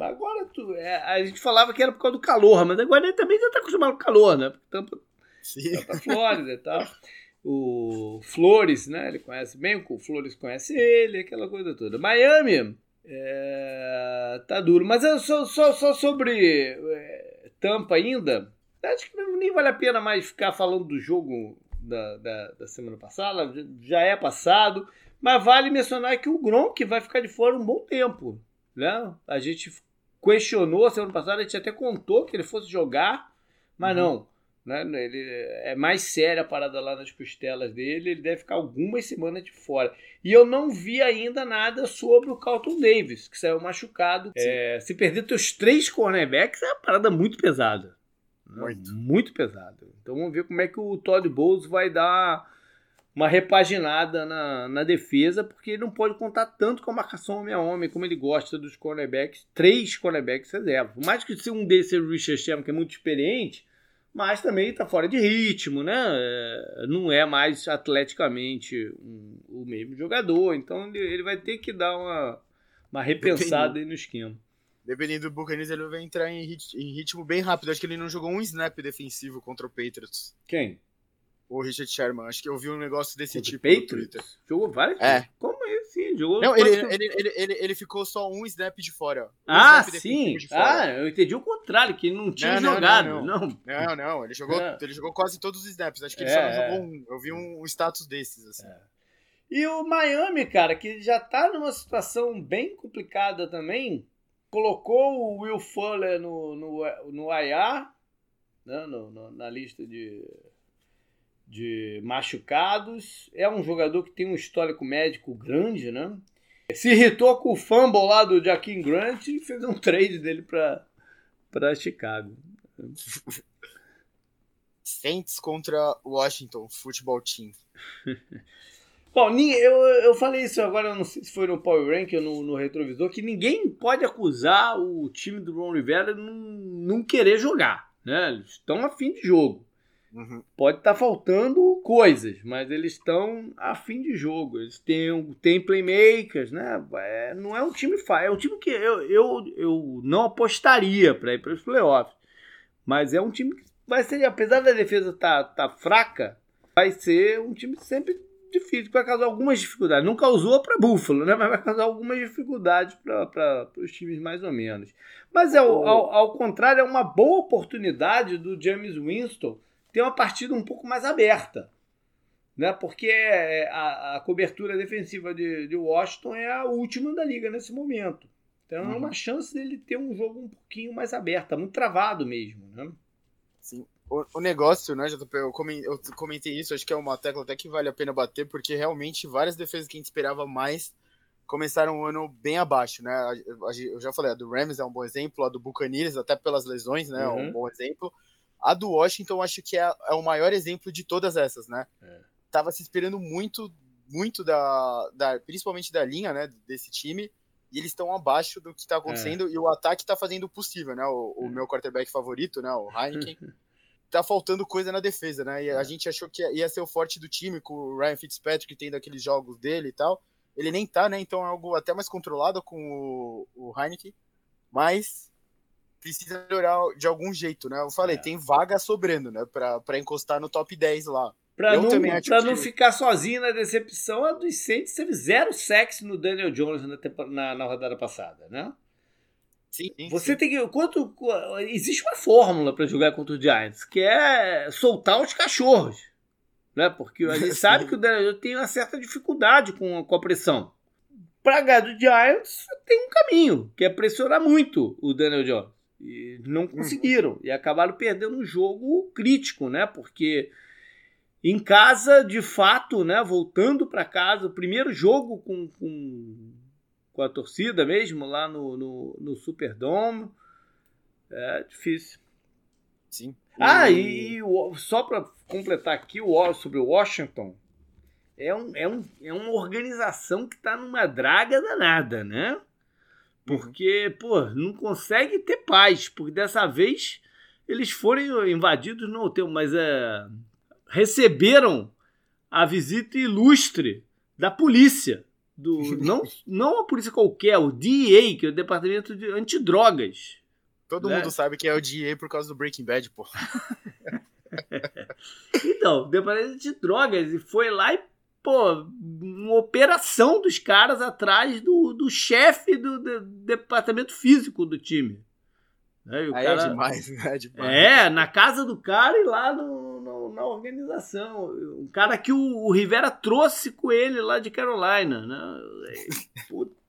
Agora tu, é, a gente falava que era por causa do calor, mas agora ele também já está acostumado com o calor, né? Tampa, Sim. Tampa Flórida e tal. O Flores, né? Ele conhece bem, o Flores conhece ele, aquela coisa toda. Miami é, tá duro. Mas eu só, só, só sobre é, Tampa ainda. Acho que nem vale a pena mais ficar falando do jogo da, da, da semana passada. Já é passado. Mas vale mencionar que o Gronk vai ficar de fora um bom tempo. Né? A gente questionou semana passada, a gente até contou que ele fosse jogar, mas uhum. não. Né? Ele é mais séria a parada lá nas costelas dele, ele deve ficar algumas semanas de fora. E eu não vi ainda nada sobre o Carlton Davis, que saiu machucado. É, se perder teus três cornerbacks é uma parada muito pesada. Né? Muito. Muito pesada. Então vamos ver como é que o Todd Bowles vai dar uma repaginada na, na defesa, porque ele não pode contar tanto com a marcação homem a homem, como ele gosta dos cornerbacks, três cornerbacks reserva. Por mais que se um desses seja o Richard Sherman, que é muito experiente, mas também está fora de ritmo, né? É, não é mais atleticamente um, o mesmo jogador, então ele, ele, vai ter que dar uma, uma repensada aí no esquema. Dependendo do Buccaneers, ele vai entrar em, rit em ritmo bem rápido. Acho que ele não jogou um snap defensivo contra o Patriots. Quem? o Richard Sherman. Acho que eu vi um negócio desse o tipo no Twitter. Jogou vários? É. Como é sim? Jogou Não, ele, ele, ele, ele, ficou só um snap de fora. Ah, sim. Ah, eu entendi o contrário, que ele não tinha jogado. Não não, não, Ele, jogou, é. ele jogou quase todos os snaps. Acho que ele é, só não jogou um. Eu vi um, status desses, assim. É. E o Miami, cara, que já tá numa situação bem complicada também, colocou o Will Fuller no, no, no IR, né, no, no, na lista de de machucados. É um jogador que tem um histórico médico grande, né? Se irritou com o fumble lá do Jaquim Grant e fez um trade dele para Chicago. Saints contra Washington Football Team. Bom, eu, eu falei isso agora, não sei se foi no Power Rank ou no, no retrovisor, que ninguém pode acusar o time do Ron Rivera de não, não querer jogar. Né? Eles estão a fim de jogo. Uhum. Pode estar tá faltando coisas, mas eles estão a fim de jogo. Eles têm, têm playmakers, né? É, não é um time fácil. É um time que eu, eu, eu não apostaria para ir para os playoffs. Mas é um time que vai ser, apesar da defesa estar tá, tá fraca, vai ser um time sempre difícil, que vai causar algumas dificuldades. Não causou para Buffalo, né? Mas vai causar algumas dificuldades para os times mais ou menos. Mas é, ao, ao, ao contrário, é uma boa oportunidade do James Winston ter uma partida um pouco mais aberta. Né? Porque é, a, a cobertura defensiva de, de, Washington é a última da liga nesse momento. Então uhum. é uma uhum. chance dele ter um jogo um pouquinho mais aberto, muito travado mesmo. Né? Sim. O, o negócio, né, JP, eu comentei isso, acho que é uma tecla até que vale a pena bater, porque realmente várias defesas que a gente esperava mais começaram o ano bem abaixo, né? Eu já falei, a do Rams é um bom exemplo, a do Buccaneers, até pelas lesões, né? É um uhum. bom exemplo. A do Washington, acho que é, é o maior exemplo de todas essas, né? É. Tava se esperando muito, muito da, da, principalmente da linha, né, desse time, e eles estão abaixo do que está acontecendo, é. e o ataque está fazendo o possível, né? O, o é. meu quarterback favorito, né, o Heineken, tá faltando coisa na defesa, né? E a é. gente achou que ia ser o forte do time, com o Ryan Fitzpatrick tendo aqueles jogos dele e tal. Ele nem tá, né? Então é algo até mais controlado com o, o Heineken. Mas precisa melhorar de algum jeito, né? Eu falei, é. tem vaga sobrando, né? Pra, pra encostar no top 10 lá. Pra, eu não, também pra que... não ficar sozinho na decepção, a dos Saints teve zero sexo no Daniel Jones na, na, na rodada passada, né? Sim, sim, Você tem que. Quanto, existe uma fórmula para jogar contra o Giants, que é soltar os cachorros. Né? Porque a gente sabe que o Daniel Jones tem uma certa dificuldade com, com a pressão. Para ganhar do Giants, tem um caminho, que é pressionar muito o Daniel Jones. E não uhum. conseguiram. E acabaram perdendo um jogo crítico, né? Porque em casa, de fato, né? Voltando para casa, o primeiro jogo com, com, com, a torcida mesmo, lá no, no, no Superdome. É difícil. Sim. Ah, e, e só para completar aqui o sobre o Washington, é, um, é, um, é uma organização que está numa draga danada, né? Porque, pô, não consegue ter paz, porque dessa vez eles foram invadidos no hotel, mas é, receberam a visita ilustre da polícia, do não, não a polícia qualquer, o DEA, que é o Departamento de Antidrogas. Todo né? mundo sabe que é o DEA por causa do Breaking Bad, pô. então, Departamento de Drogas, e foi lá e, pô, uma operação dos caras atrás do, do chefe do, do, departamento físico do time. Né? Aí cara, é demais, né? É, demais. é, na casa do cara e lá no, no, na organização. Um cara que o, o, Rivera trouxe com ele lá de Carolina, né? Puta.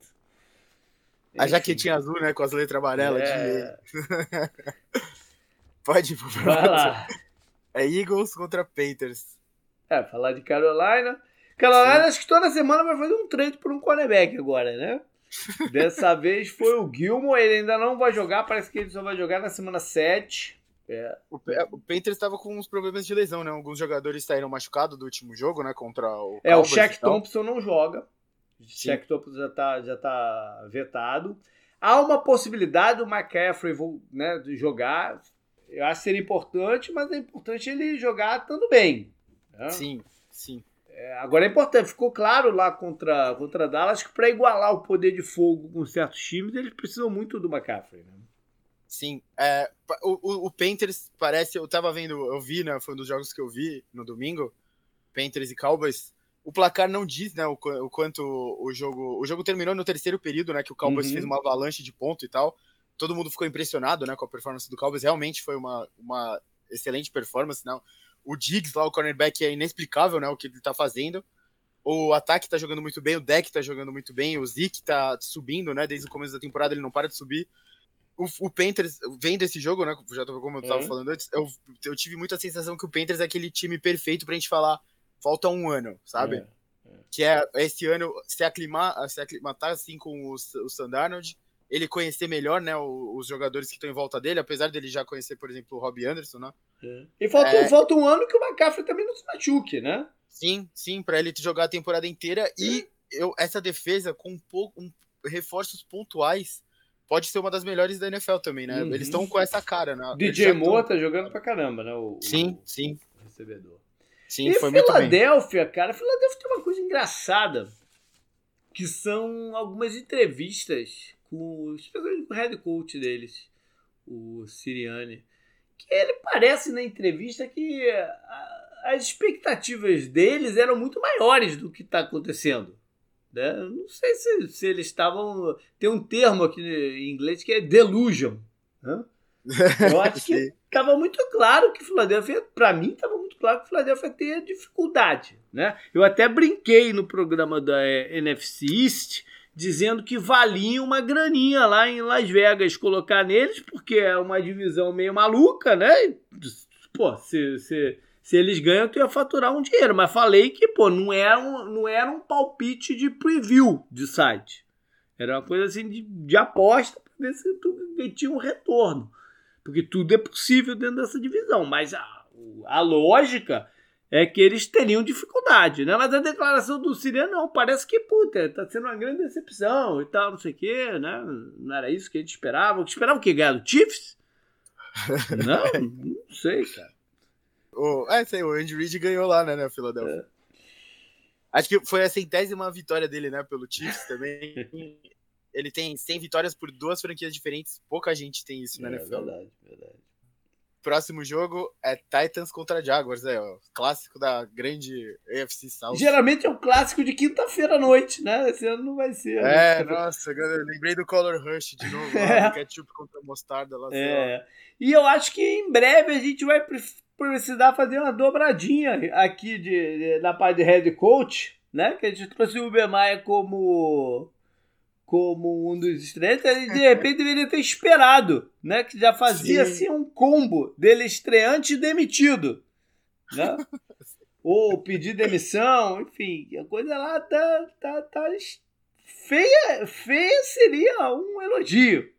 A jaquetinha azul, né? Com as letras amarelas. É. De... Pode ir pro lá. É Eagles contra Panthers. É, falar de Carolina. Carolina, acho que toda semana vai fazer um trade por um cornerback agora, né? Dessa vez foi o Gilmore, ele ainda não vai jogar, parece que ele só vai jogar na semana 7. É. O, o Panthers estava com uns problemas de lesão, né? Alguns jogadores saíram machucados do último jogo, né? Contra o. É, Cowboys o Shaq Thompson não joga. O Shaq Thompson já tá, já tá vetado. Há uma possibilidade do McCaffrey né, jogar. Eu acho que seria importante, mas é importante ele jogar estando bem. Né? Sim, sim. É, agora é importante, ficou claro lá contra, contra Dallas que para igualar o poder de fogo com certos times, eles precisam muito do McCaffrey. Né? Sim, é, o, o, Panthers parece, eu tava vendo, eu vi, né, foi um dos jogos que eu vi no domingo, Panthers e Cowboys, o placar não diz, né, o, o quanto o jogo, o jogo terminou no terceiro período, né, que o Cowboys uhum. fez uma avalanche de ponto e tal, todo mundo ficou impressionado, né, com a performance do Cowboys, realmente foi uma, uma excelente performance, não, o Diggs lá, o cornerback, é inexplicável, né, o que ele tá fazendo. O ataque tá jogando muito bem, o deck tá jogando muito bem, o Zeke tá subindo, né, desde o começo da temporada ele não para de subir. O, o Panthers, vendo esse jogo, né, já tô, como eu tava é. falando antes, eu, eu tive muita sensação que o Panthers é aquele time perfeito pra gente falar, falta um ano, sabe? É. É. Que é esse ano se aclimar, se aclimatar assim com o, o Sandarnold, ele conhecer melhor, né, os jogadores que estão em volta dele, apesar dele já conhecer, por exemplo, o Robbie Anderson, né? É. E falta, é... falta um ano que o McCaffrey também não se machuque, né? Sim, sim, para ele jogar a temporada inteira e eu, essa defesa com um pouco, um, reforços pontuais pode ser uma das melhores da NFL também, né? Uhum. Eles estão com essa cara, né? DJ Moore tá jogando pra caramba, né? O, sim, o, sim. recebedor. Sim, e foi Filadélfia, cara, Filadélfia tem uma coisa engraçada, que são algumas entrevistas com, especialmente com o head coach deles, o Siriane, que ele parece na entrevista que as expectativas deles eram muito maiores do que está acontecendo. Né? Não sei se, se eles estavam. Tem um termo aqui em inglês que é delusion. Né? Eu acho que estava muito claro que Filadélfia, para mim, estava muito claro que Filadélfia teria dificuldade. Né? Eu até brinquei no programa da eh, NFC East dizendo que valia uma graninha lá em Las Vegas colocar neles, porque é uma divisão meio maluca, né? Pô, se, se, se eles ganham, tu ia faturar um dinheiro. Mas falei que, pô, não era um, não era um palpite de preview de site. Era uma coisa assim de, de aposta para ver se tu tinha um retorno. Porque tudo é possível dentro dessa divisão. Mas a, a lógica é que eles teriam dificuldade, né? Mas a declaração do Siriano não, parece que, puta, tá sendo uma grande decepção e tal, não sei o quê, né? Não era isso que a gente esperava. Esperava o quê? Ganhar do Chiefs? não, não sei, cara. O, é, sei, o Andy Reid ganhou lá, né, na Filadélfia. É. Acho que foi a centésima vitória dele, né, pelo Chiefs também. Ele tem 100 vitórias por duas franquias diferentes. Pouca gente tem isso, né, é, NFL. Verdade, verdade. Próximo jogo é Titans contra Jaguars, é o clássico da grande AFC South. Geralmente é um clássico de quinta-feira à noite, né? Esse ano não vai ser. Né? É, né? nossa, eu lembrei do Color Rush de novo, é. lá, ketchup contra mostarda lá. É. E eu acho que em breve a gente vai precisar fazer uma dobradinha aqui de, de, na parte de head coach, né? Que a gente trouxe o Uber como como um dos estreantes, ele de repente deveria ter esperado, né? Que já fazia assim um combo dele estreante e demitido, né? Ou pedir demissão, enfim, a coisa lá tá, tá, tá feia, feia seria um elogio.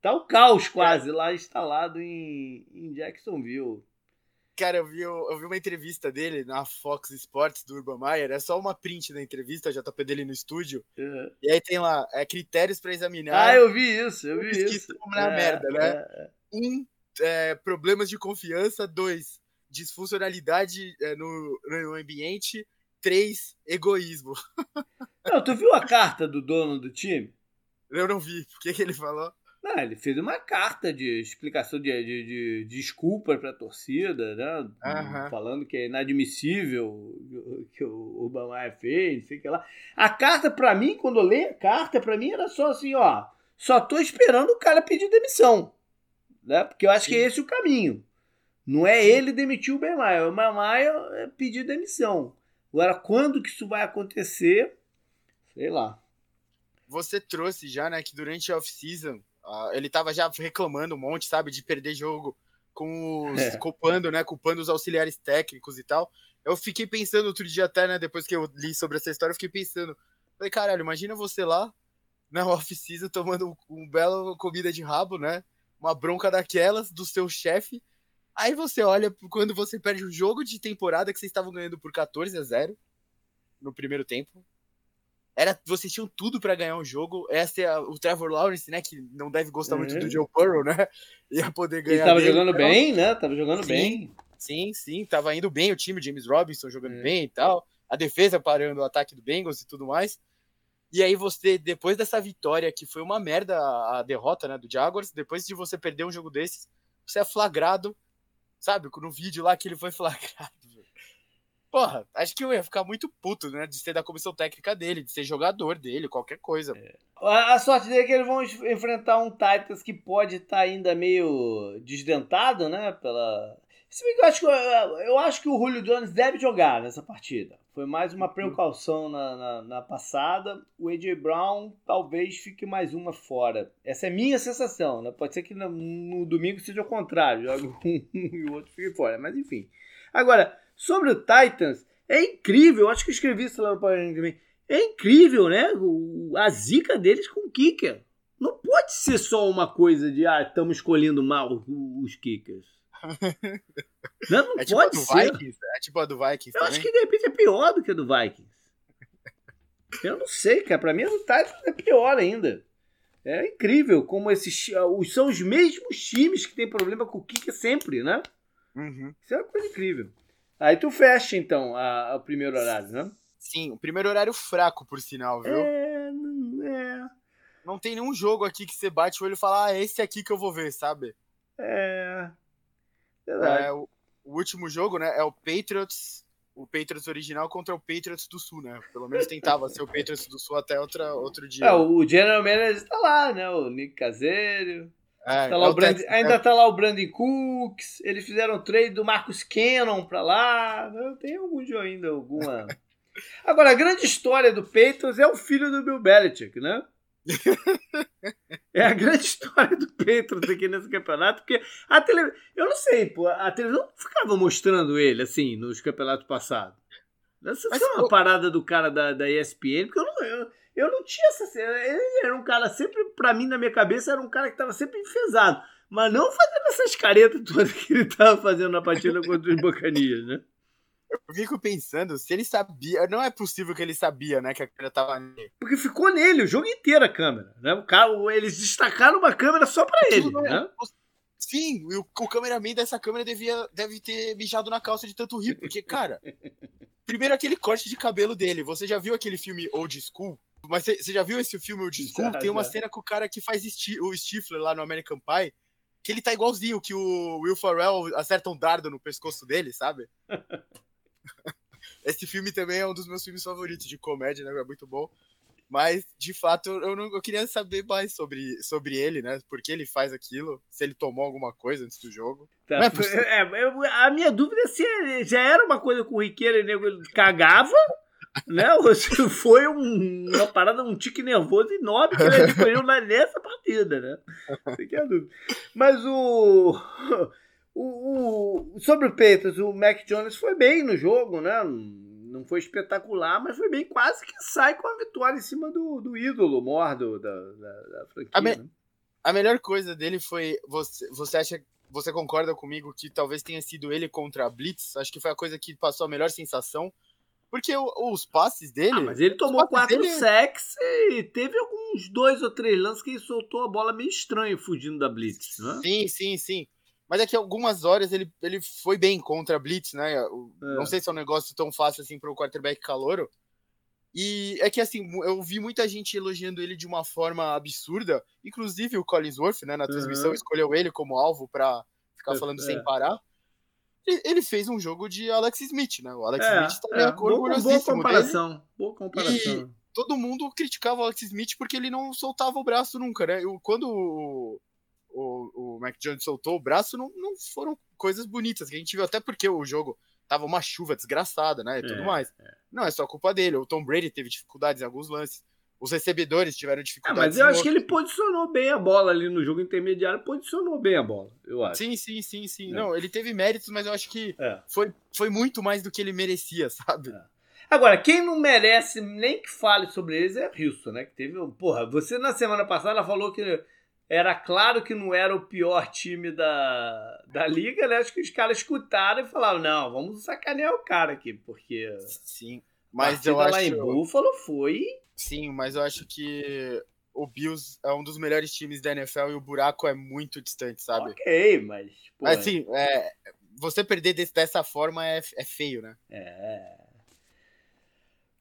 Tá o caos quase lá instalado em, em Jacksonville. Cara, eu vi, eu vi uma entrevista dele na Fox Sports do Urban Meyer. É só uma print da entrevista, já tá dele no estúdio. Uhum. E aí tem lá, é, critérios para examinar. Ah, eu vi isso, eu vi isso. Como é, merda, né? É. Um, é, problemas de confiança. Dois, disfuncionalidade é, no, no ambiente. três, egoísmo. Não, tu viu a carta do dono do time? Eu não vi. O que, que ele falou? Não, ele fez uma carta de explicação de, de, de, de desculpa para a torcida, né? Uhum. Falando que é inadmissível que o Obama fez, não sei o que lá. A carta, para mim, quando eu leio a carta, para mim era só assim, ó. Só tô esperando o cara pedir demissão. Né? Porque eu acho Sim. que é esse o caminho. Não é ele demitir o Ben Maia, o Ben Maia é pedir demissão. Agora, quando que isso vai acontecer? Sei lá. Você trouxe já, né, que durante a off-season Uh, ele tava já reclamando um monte, sabe, de perder jogo com os, é. culpando, né, culpando os auxiliares técnicos e tal. Eu fiquei pensando outro dia até, né, depois que eu li sobre essa história, eu fiquei pensando, falei, caralho, imagina você lá na off-season tomando um, um belo comida de rabo, né, uma bronca daquelas do seu chefe. Aí você olha quando você perde o um jogo de temporada que vocês estavam ganhando por 14 a 0 no primeiro tempo era vocês tinham tudo para ganhar um jogo. Essa é o Trevor Lawrence, né, que não deve gostar muito do uhum. Joe Burrow, né? Ia poder ganhar. E tava dele, jogando então. bem, né? Tava jogando sim, bem. Sim, sim, tava indo bem o time, James Robinson jogando é. bem e tal. A defesa parando o ataque do Bengals e tudo mais. E aí você, depois dessa vitória, que foi uma merda a derrota, né, do Jaguars, depois de você perder um jogo desses, você é flagrado, sabe, no vídeo lá que ele foi flagrado Porra, acho que eu ia ficar muito puto, né? De ser da comissão técnica dele, de ser jogador dele, qualquer coisa. É. A sorte dele é que eles vão enfrentar um Titans que pode estar tá ainda meio desdentado, né? Pela. Se bem que eu acho que, eu acho que o Julio Jones deve jogar nessa partida. Foi mais uma precaução na, na, na, passada. O AJ Brown talvez fique mais uma fora. Essa é minha sensação, né? Pode ser que no, no domingo seja o contrário, joga um e o outro fique fora. Mas enfim. Agora, Sobre o Titans, é incrível, acho que eu escrevi isso lá no Power também. É incrível, né? O, a zica deles com o kicker. Não pode ser só uma coisa de, ah, estamos escolhendo mal os kickers. Não, não é tipo pode ser. Vikings, é tipo a do Vikings. Eu também. acho que de repente é pior do que a do Vikings. Eu não sei, cara. Pra mim do Titans é pior ainda. É incrível como esses são os mesmos times que tem problema com o kicker sempre, né? Uhum. Isso é uma coisa incrível. Aí tu fecha, então, a, a, o primeiro horário, né? Sim, o primeiro horário fraco, por sinal, viu? É, é. Não tem nenhum jogo aqui que você bate o olho e fala, ah, é esse aqui que eu vou ver, sabe? É. é o, o, último jogo, né, é o Patriots, o Patriots original contra o Patriots do Sul, né? Pelo menos tentava ser o Patriots do Sul até outra, outro dia. É, o General Manager tá lá, né? O Nick Caseiro. É, tá lá é o Brand... Ainda tá lá o Brandon Cooks. Eles fizeram trade do Marcus Cannon pra lá. Tem algum ainda, alguma. Agora, a grande história do Patriots é o filho do Bill Belichick, né? é a grande história do Patriots aqui nesse campeonato, porque a tele... eu não sei, pô, a televisão ficava mostrando ele assim nos campeonatos passados. Essa é uma parada do cara da, da ESPN, porque eu não. Eu, eu não tinha essa. Ele era um cara sempre, pra mim, na minha cabeça, era um cara que tava sempre enfesado. Mas não fazendo essas caretas todas que ele tava fazendo na partida contra os Bacanias, né? Eu fico pensando, se ele sabia. Não é possível que ele sabia, né? Que a câmera tava nele. Porque ficou nele o jogo inteiro a câmera. Né? O cara, eles destacaram uma câmera só pra ele. É né? Sim, o, o cameraman dessa câmera devia, deve ter mijado na calça de tanto rir. Porque, cara, primeiro aquele corte de cabelo dele. Você já viu aquele filme Old School? Mas você já viu esse filme, o Desculpa? Tem uma cena com o cara que faz o Stifler lá no American Pie, que ele tá igualzinho, que o Will Ferrell acerta um dardo no pescoço dele, sabe? esse filme também é um dos meus filmes favoritos de comédia, né? É muito bom. Mas, de fato, eu, não, eu queria saber mais sobre, sobre ele, né? Por que ele faz aquilo, se ele tomou alguma coisa antes do jogo. Tá. É, é, a minha dúvida é se já era uma coisa corriqueira e ele cagava, né? Foi um, uma parada, um tique nervoso enorme que ele adquiriu nessa partida, né? Sem é dúvida. Mas o, o, o, Sobre o Peters, o Mac Jones foi bem no jogo, né? Não foi espetacular, mas foi bem. Quase que sai com a vitória em cima do, do ídolo mor da, da, da franquia. A, me, né? a melhor coisa dele foi. Você, você acha você concorda comigo que talvez tenha sido ele contra a Blitz? Acho que foi a coisa que passou a melhor sensação. Porque os passes dele. Ah, mas ele tomou quatro dele... sacks e teve alguns dois ou três lances que ele soltou a bola meio estranho fugindo da Blitz, né? Sim, sim, sim. Mas é que algumas horas ele, ele foi bem contra a Blitz, né? É. Não sei se é um negócio tão fácil assim para o quarterback calouro. E é que assim, eu vi muita gente elogiando ele de uma forma absurda, inclusive o Collinsworth, né, na transmissão, uhum. escolheu ele como alvo para ficar falando é. sem parar. Ele fez um jogo de Alex Smith, né? O Alex é, Smith tá é, boa, boa comparação, dele. boa comparação. E todo mundo criticava o Alex Smith porque ele não soltava o braço nunca, né? Eu, quando o, o, o Mac Jones soltou o braço, não, não foram coisas bonitas que a gente viu, até porque o jogo tava uma chuva desgraçada, né? E tudo é, mais. É. Não é só culpa dele. O Tom Brady teve dificuldades em alguns lances. Os recebedores tiveram ah, dificuldades. mas eu acho que ele posicionou bem a bola ali no jogo intermediário, posicionou bem a bola, eu acho. Sim, sim, sim, sim. É. Não, ele teve méritos, mas eu acho que é. foi, foi muito mais do que ele merecia, sabe? É. Agora, quem não merece nem que fale sobre eles é Houston, né? Que teve. Porra, você na semana passada falou que era claro que não era o pior time da, da liga, né? Acho que os caras escutaram e falaram: não, vamos sacanear o cara aqui, porque. Sim, mas eu acho. lá em Buffalo foi. Sim, mas eu acho que o Bills é um dos melhores times da NFL e o buraco é muito distante, sabe? Ok, mas. Porra. Assim, é, você perder desse, dessa forma é, é feio, né? É.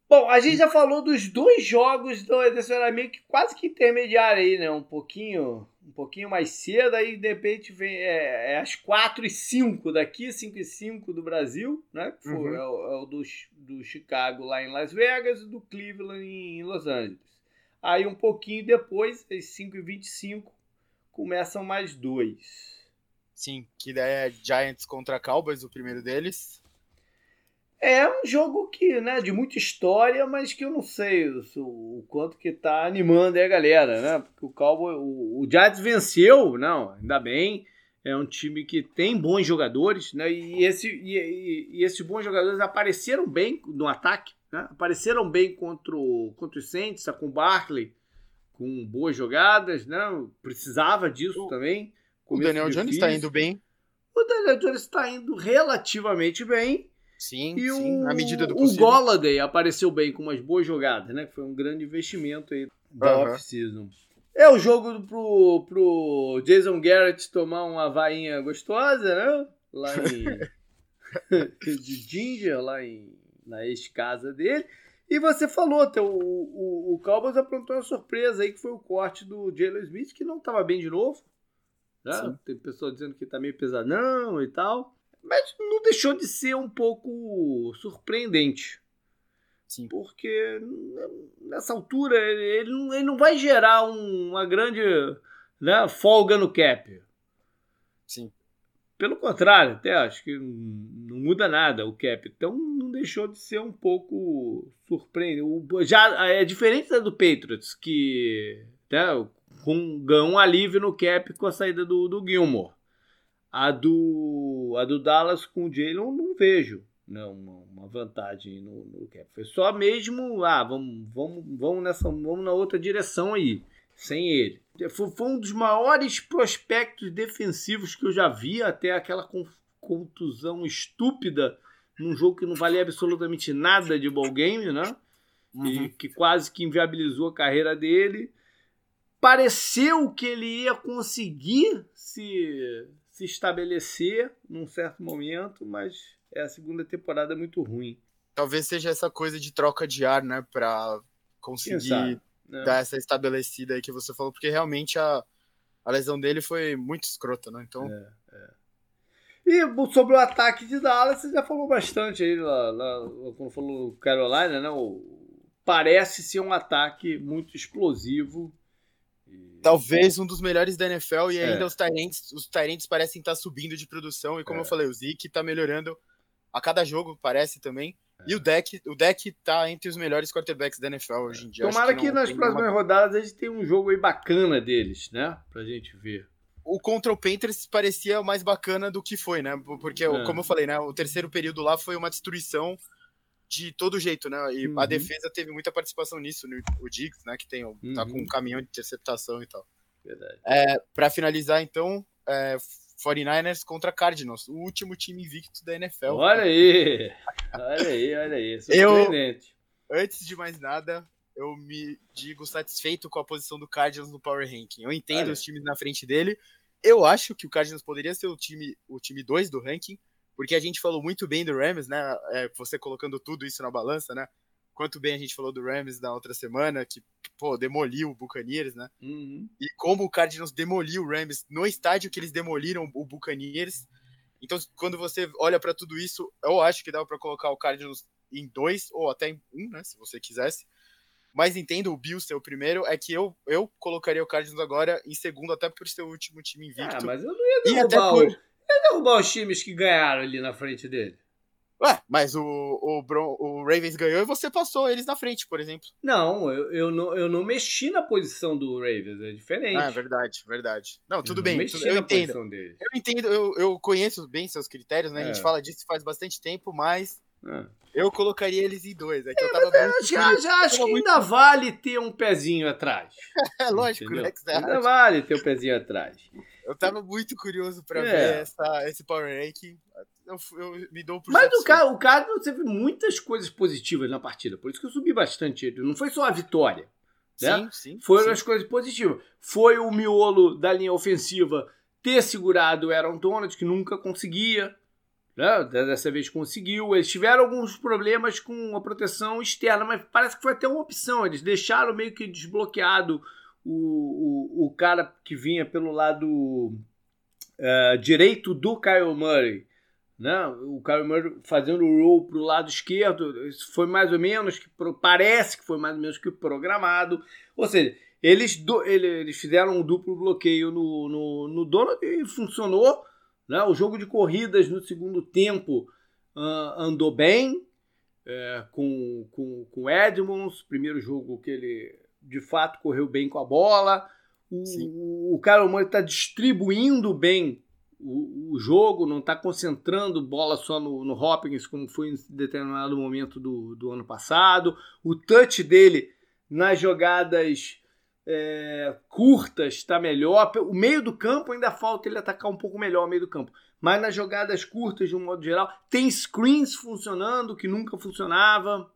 Bom, a gente já falou dos dois jogos do desse meio que quase que intermediário aí, né? Um pouquinho, um pouquinho mais cedo, aí de repente vem é, é às 4 e 5 daqui, 5 e 5 do Brasil, né? Foi, uhum. é, o, é o do, do Chicago lá em Las Vegas e do Cleveland em Los Angeles. Aí um pouquinho depois, às 5 e 25 começam mais dois. Sim, que daí é Giants contra Cowboys, o primeiro deles. É um jogo que, né, de muita história, mas que eu não sei o, quanto que tá animando aí a galera, né? Porque o Cowboy, o, o Giants venceu, não, ainda bem. É um time que tem bons jogadores, né? E, esse, e, e, esses bons jogadores apareceram bem no ataque, né? Apareceram bem contra o, contra o Saints, com o Barkley, com boas jogadas, né? Precisava disso o, também. O Daniel Jones está indo bem. O Daniel Jones está indo relativamente bem. Sim, e sim, na medida do possível. O Golladay apareceu bem com umas boas jogadas, né? Foi um grande investimento aí da uhum. off-season. É o jogo pro, pro Jason Garrett tomar uma vainha gostosa, né? Lá em. de Ginger, lá em, na ex-casa dele. E você falou, o, o, o Cowboys aprontou uma surpresa aí, que foi o corte do Jalen Smith, que não estava bem de novo. Né? Tem pessoa dizendo que tá meio pesadão e tal. Mas não deixou de ser um pouco surpreendente. Sim. Porque nessa altura ele não, ele não vai gerar uma grande né, folga no cap. Sim. Pelo contrário, até acho que não muda nada o cap. Então não deixou de ser um pouco surpreendente. Já é diferente da do Patriots, que né, com, ganhou um alívio no cap com a saída do, do Gilmore. A do, a do Dallas com o Jalen não vejo né, uma, uma vantagem no, no cap. Foi só mesmo, ah, vamos, vamos, vamos, nessa, vamos na outra direção aí, sem ele. Foi, foi um dos maiores prospectos defensivos que eu já vi, até aquela contusão estúpida num jogo que não valia absolutamente nada de ball game, né? Uhum. E que quase que inviabilizou a carreira dele. Pareceu que ele ia conseguir se se estabelecer num certo momento, mas é a segunda temporada muito ruim. Talvez seja essa coisa de troca de ar, né, para conseguir né? dar essa estabelecida aí que você falou, porque realmente a, a lesão dele foi muito escrota, né? Então. É, é. E sobre o ataque de Dallas, você já falou bastante aí lá, lá quando falou Carolina, né? O, parece ser um ataque muito explosivo Talvez um dos melhores da NFL e é. ainda os Tyrants, os Tyrants parecem estar subindo de produção e como é. eu falei, o Zeke está melhorando a cada jogo, parece também. É. E o deck, o deck tá entre os melhores quarterbacks da NFL hoje em dia. Tomara que, que nas próximas nenhuma... rodadas a gente tenha um jogo aí bacana deles, né? Pra gente ver. O contra o Panthers parecia mais bacana do que foi, né? Porque, é. como eu falei, né? O terceiro período lá foi uma destruição de todo jeito, né? E uhum. a defesa teve muita participação nisso, no, o Diggs, né? Que tem, uhum. tá com um caminhão de interceptação e tal. Verdade. É, para finalizar, então, é, 49ers contra Cardinals, o último time invicto da NFL. Olha aí! Olha aí, olha aí. Eu, antes de mais nada, eu me digo satisfeito com a posição do Cardinals no Power Ranking. Eu entendo olha. os times na frente dele, Eu acho que o Cardinals poderia ser o time o time 2 do ranking, porque a gente falou muito bem do Rams, né? É, você colocando tudo isso na balança, né? Quanto bem a gente falou do Rams na outra semana, que, pô, demoliu o Buccaneers, né? Uhum. E como o Cardinals demoliu o Rams no estádio que eles demoliram o Buccaneers. Então, quando você olha para tudo isso, eu acho que dá para colocar o Cardinals em dois, ou até em um, né? Se você quisesse. Mas entendo o Bills ser o primeiro, é que eu, eu colocaria o Cardinals agora em segundo, até por ser o último time invicto. Ah, mas eu não ia E até derrubar, por- ia derrubar os times que ganharam ali na frente dele. Ué, mas o, o, Bron- o Ravens ganhou e você passou eles na frente, por exemplo. Não, eu, eu não, eu não mexi na posição do Ravens, é diferente. Ah, verdade, verdade. Não, Eu tudo não bem, mexi tudo- eu na entendo. posição dele. Eu entendo, eu, eu conheço bem seus critérios, né? A gente É. fala disso faz bastante tempo, mas Ah. eu colocaria eles em dois. É que eu tava muito Eu já, já acho que muito- ainda vale ter um pezinho atrás. É lógico, entendeu? né? Ainda vale ter um pezinho atrás. Eu tava muito curioso pra É. ver essa, esse Power Ranking. Eu, eu me dou por Mas o cara, o cara teve muitas coisas positivas na partida, por isso que eu subi bastante ele. Não foi só a vitória. né? Sim, sim. Foram sim. as coisas positivas. Foi o miolo da linha ofensiva ter segurado o Aaron Donald, que nunca conseguia. Né? Dessa vez conseguiu. Eles tiveram alguns problemas com a proteção externa, mas parece que foi até uma opção. Eles deixaram meio que desbloqueado o, o, o cara que vinha pelo lado eh, direito do Kyle Murray. Né? O Kyle Murray fazendo o roll para o lado esquerdo. Isso foi mais ou menos que parece que foi mais ou menos que programado. Ou seja, eles, do- ele- eles fizeram um duplo bloqueio no, no, no Donald e funcionou. Né? O jogo de corridas no segundo tempo ah, andou bem é, com, com, com Edmonds. Primeiro jogo que ele de fato correu bem com a bola. O, Sim. o Kyle Murray está distribuindo bem o, o jogo, não está concentrando bola só no, no Hopkins, como foi em determinado momento do, do ano passado. O touch dele nas jogadas é, curtas está melhor. O meio do campo ainda falta ele atacar um pouco melhor o meio do campo. Mas nas jogadas curtas, de um modo geral, tem screens funcionando que nunca funcionava.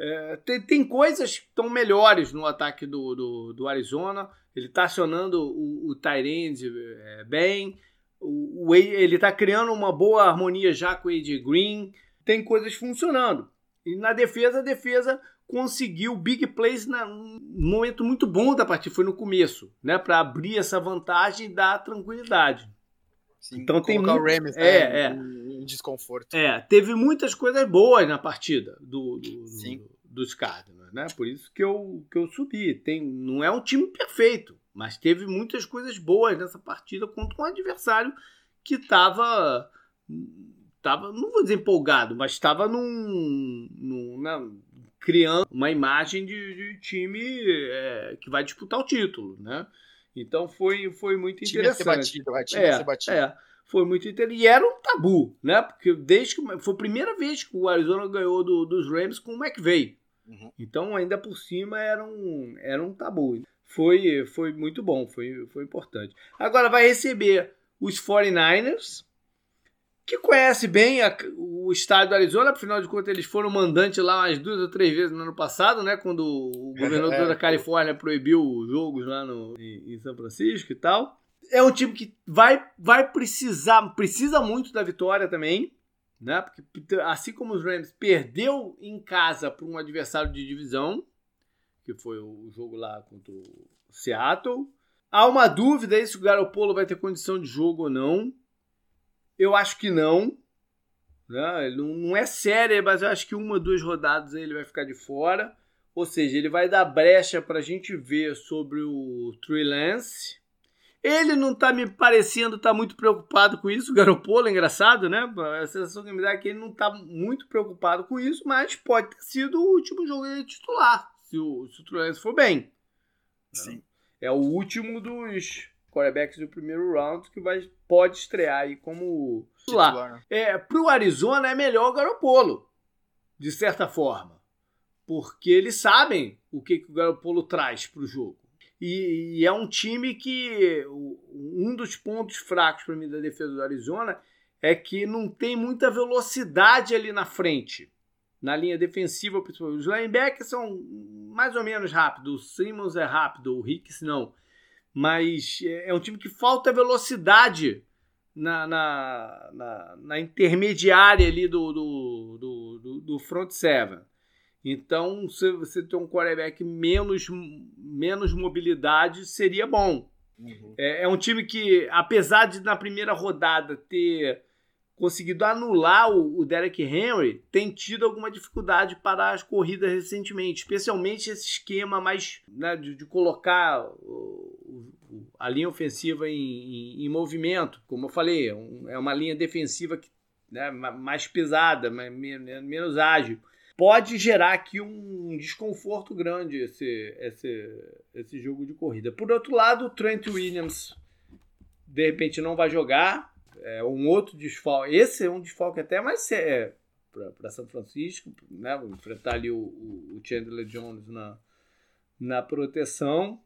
É, tem, tem coisas que estão melhores no ataque do, do, do Arizona. Ele está acionando o, o Tyrande é, bem. O, o, ele está criando uma boa harmonia já com o AJ Green. Tem coisas funcionando. E na defesa, a defesa conseguiu big plays na, num momento muito bom da partida. Foi no começo, né? Para abrir essa vantagem e dar tranquilidade. Sim, então tem muito- o Rams é, né, é. Desconforto. É, teve muitas coisas boas na partida do, do- do- Sim. dos Cardinals, né? Por isso que eu, que eu subi. Tem, não é um time perfeito, mas teve muitas coisas boas nessa partida contra um adversário que estava, tava, não vou dizer empolgado, mas estava num, num- na- criando uma imagem de, de time é, que vai disputar o título, né? Então foi, foi muito O time ia ser interessante. batido, o time ia ser batido. É, foi muito interessante. E era um tabu, né? Porque desde que foi a primeira vez que o Arizona ganhou do- dos Rams com o McVay. Uhum. Então, ainda por cima, era um, era um tabu. Foi, foi muito bom, foi, foi importante. Agora vai receber os 49ers, que conhece bem a- o estado do Arizona, afinal de contas, eles foram mandantes lá umas duas ou três vezes no ano passado, né? Quando o governador É. da Califórnia proibiu os jogos lá no, em, em São Francisco e tal. É um time que vai, vai precisar, precisa muito da vitória também, né? Porque assim como os Rams perdeu em casa para um adversário de divisão, que foi o jogo lá contra o Seattle. Há uma dúvida aí se o Garoppolo vai ter condição de jogo ou não. Eu acho que não. Né? Não, não é séria, mas eu acho que uma duas rodadas ele vai ficar de fora. Ou seja, ele vai dar brecha para a gente ver sobre o Trey Lance. Ele não tá me parecendo estar muito preocupado com isso. O Garoppolo é engraçado, né? A sensação que me dá é que ele não tá muito preocupado com isso, mas pode ter sido o último jogo dele titular, se o, se o for bem. Sim. É o último dos quarterbacks do primeiro round que vai, pode estrear aí como titular. Titular, né? É, pro Arizona é melhor o Garoppolo, de certa forma. Porque eles sabem o que, que o Garoppolo traz pro jogo. E, e é um time que um dos pontos fracos para mim da defesa do Arizona é que não tem muita velocidade ali na frente. Na linha defensiva. Os linebackers são mais ou menos rápidos. O Simmons é rápido, o Hicks não. mas é, é um time que falta velocidade na, na, na, na intermediária ali do, do, do, do, front seven. Então, se você ter um quarterback menos, menos mobilidade, seria bom. Uhum. É, é, um time que, apesar de na primeira rodada ter conseguido anular o, o Derek Henry, tem tido alguma dificuldade para as corridas recentemente, especialmente esse esquema mais né, de, de, colocar o, o, a linha ofensiva em, em, em, movimento. Como eu falei, é, é uma linha defensiva que, né, mais pesada, mais, menos ágil. Pode gerar aqui um desconforto grande esse, esse, esse jogo de corrida. Por outro lado, o Trent Williams de repente não vai jogar é um outro desfalque. Esse é um desfalque até mais sério é, para São Francisco, né? Vou enfrentar ali o, o, Chandler Jones na, na proteção.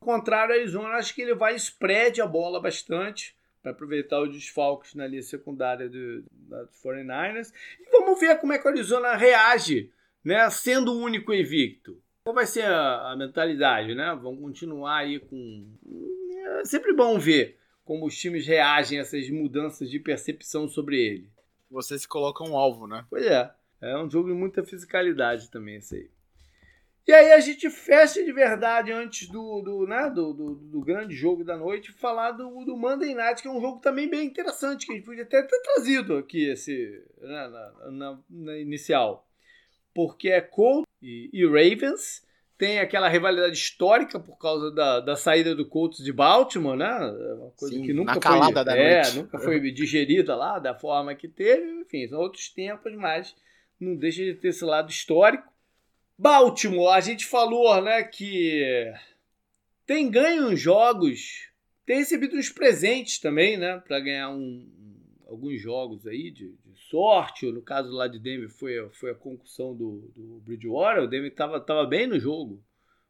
Ao contrário, a Arizona, acho que ele vai spread a bola bastante para aproveitar os desfalques na linha secundária do, dos 49ers. E vamos ver como é que o Arizona reage, né? Sendo o único invicto. Qual vai ser a, a mentalidade, né? Vamos continuar aí com. É sempre bom ver como os times reagem a essas mudanças de percepção sobre ele. Você se coloca um alvo, né? Pois é. É um jogo de muita fisicalidade também, esse aí. E aí a gente fecha de verdade antes do, do, né, do, do, do, grande jogo da noite, falar do, do Monday Night, que é um jogo também bem interessante, que a gente podia até ter trazido aqui esse, né, na, na, na, inicial. Porque é Colts e, e Ravens, tem aquela rivalidade histórica por causa da, da saída do Colts de Baltimore, né? Uma coisa Sim, que nunca foi, da é, noite. nunca foi digerida lá da forma que teve. Enfim, são outros tempos, mas não deixa de ter esse lado histórico. Baltimore, a gente falou, né, que tem ganho uns jogos, tem recebido uns presentes também, né, para ganhar um, alguns jogos aí de, de, sorte. No caso lá de Denver foi, foi a concussão do, do Bridgewater. O Denver estava tava bem no jogo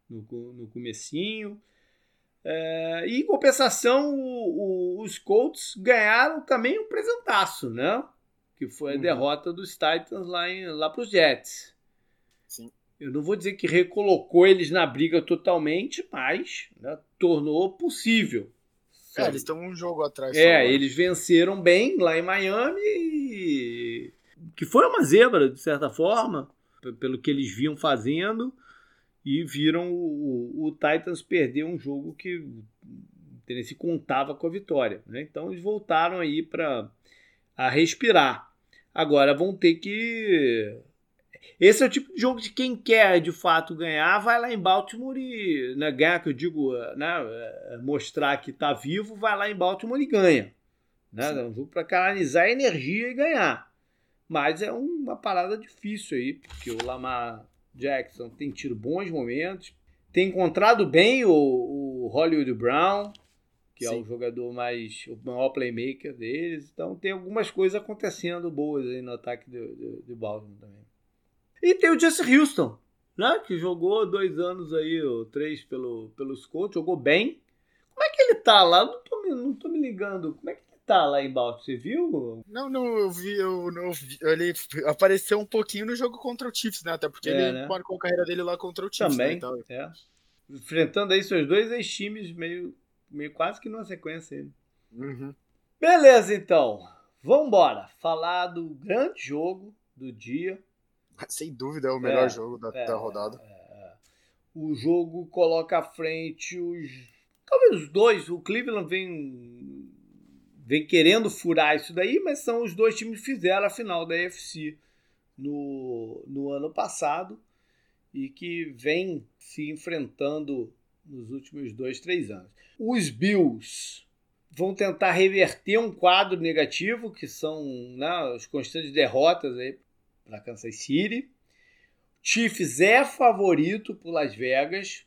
no, no comecinho. É, e em compensação, o, o, os Colts ganharam também um presentaço, né? Que foi a uhum. derrota dos Titans lá, em, lá para os Jets. Eu não vou dizer que recolocou eles na briga totalmente, mas né, tornou possível é, eles estão um jogo atrás. É, só, eles venceram bem lá em Miami, e... que foi uma zebra, de certa forma, pelo que eles vinham fazendo, e viram o, o Titans perder um jogo que se contava com a vitória. Né? Então eles voltaram aí para a respirar. Agora vão ter que esse é o tipo de jogo de quem quer de fato ganhar, vai lá em Baltimore e né, ganhar, que eu digo, né, é, mostrar que está vivo, vai lá em Baltimore e ganha. Né? É um jogo para canalizar energia e ganhar. Mas é uma parada difícil aí, porque o Lamar Jackson tem tido bons momentos, tem encontrado bem o, o Hollywood Brown, que Sim. é o jogador mais, o maior playmaker deles. Então tem algumas coisas acontecendo boas aí no ataque de, de Baltimore também. E tem o Jesse Houston, né? Que jogou dois anos aí, ou três pelo, pelos Colts, jogou bem. Como é que ele tá lá? Não tô, me, não tô me ligando. Como é que ele tá lá em Baltimore? Você viu? Não, não, eu vi, eu não vi. Ele apareceu um pouquinho no jogo contra o Chiefs, né? Até porque é, ele né? marcou a carreira dele lá contra o Chiefs. Né? Também, né? então... é. Enfrentando aí seus dois ex-times meio, meio quase que numa sequência. Uhum. Beleza, então. Vambora. Falar do grande jogo do dia Sem dúvida é o melhor é, jogo da, é, da rodada. É, é, o jogo coloca à frente os. Talvez os dois. O Cleveland vem, vem querendo furar isso daí, mas são os dois times que fizeram a final da AFC no, no ano passado e que vem se enfrentando nos últimos dois, três anos. Os Bills vão tentar reverter um quadro negativo, que são né, as constantes derrotas aí para Kansas City. Chiefs é favorito por Las Vegas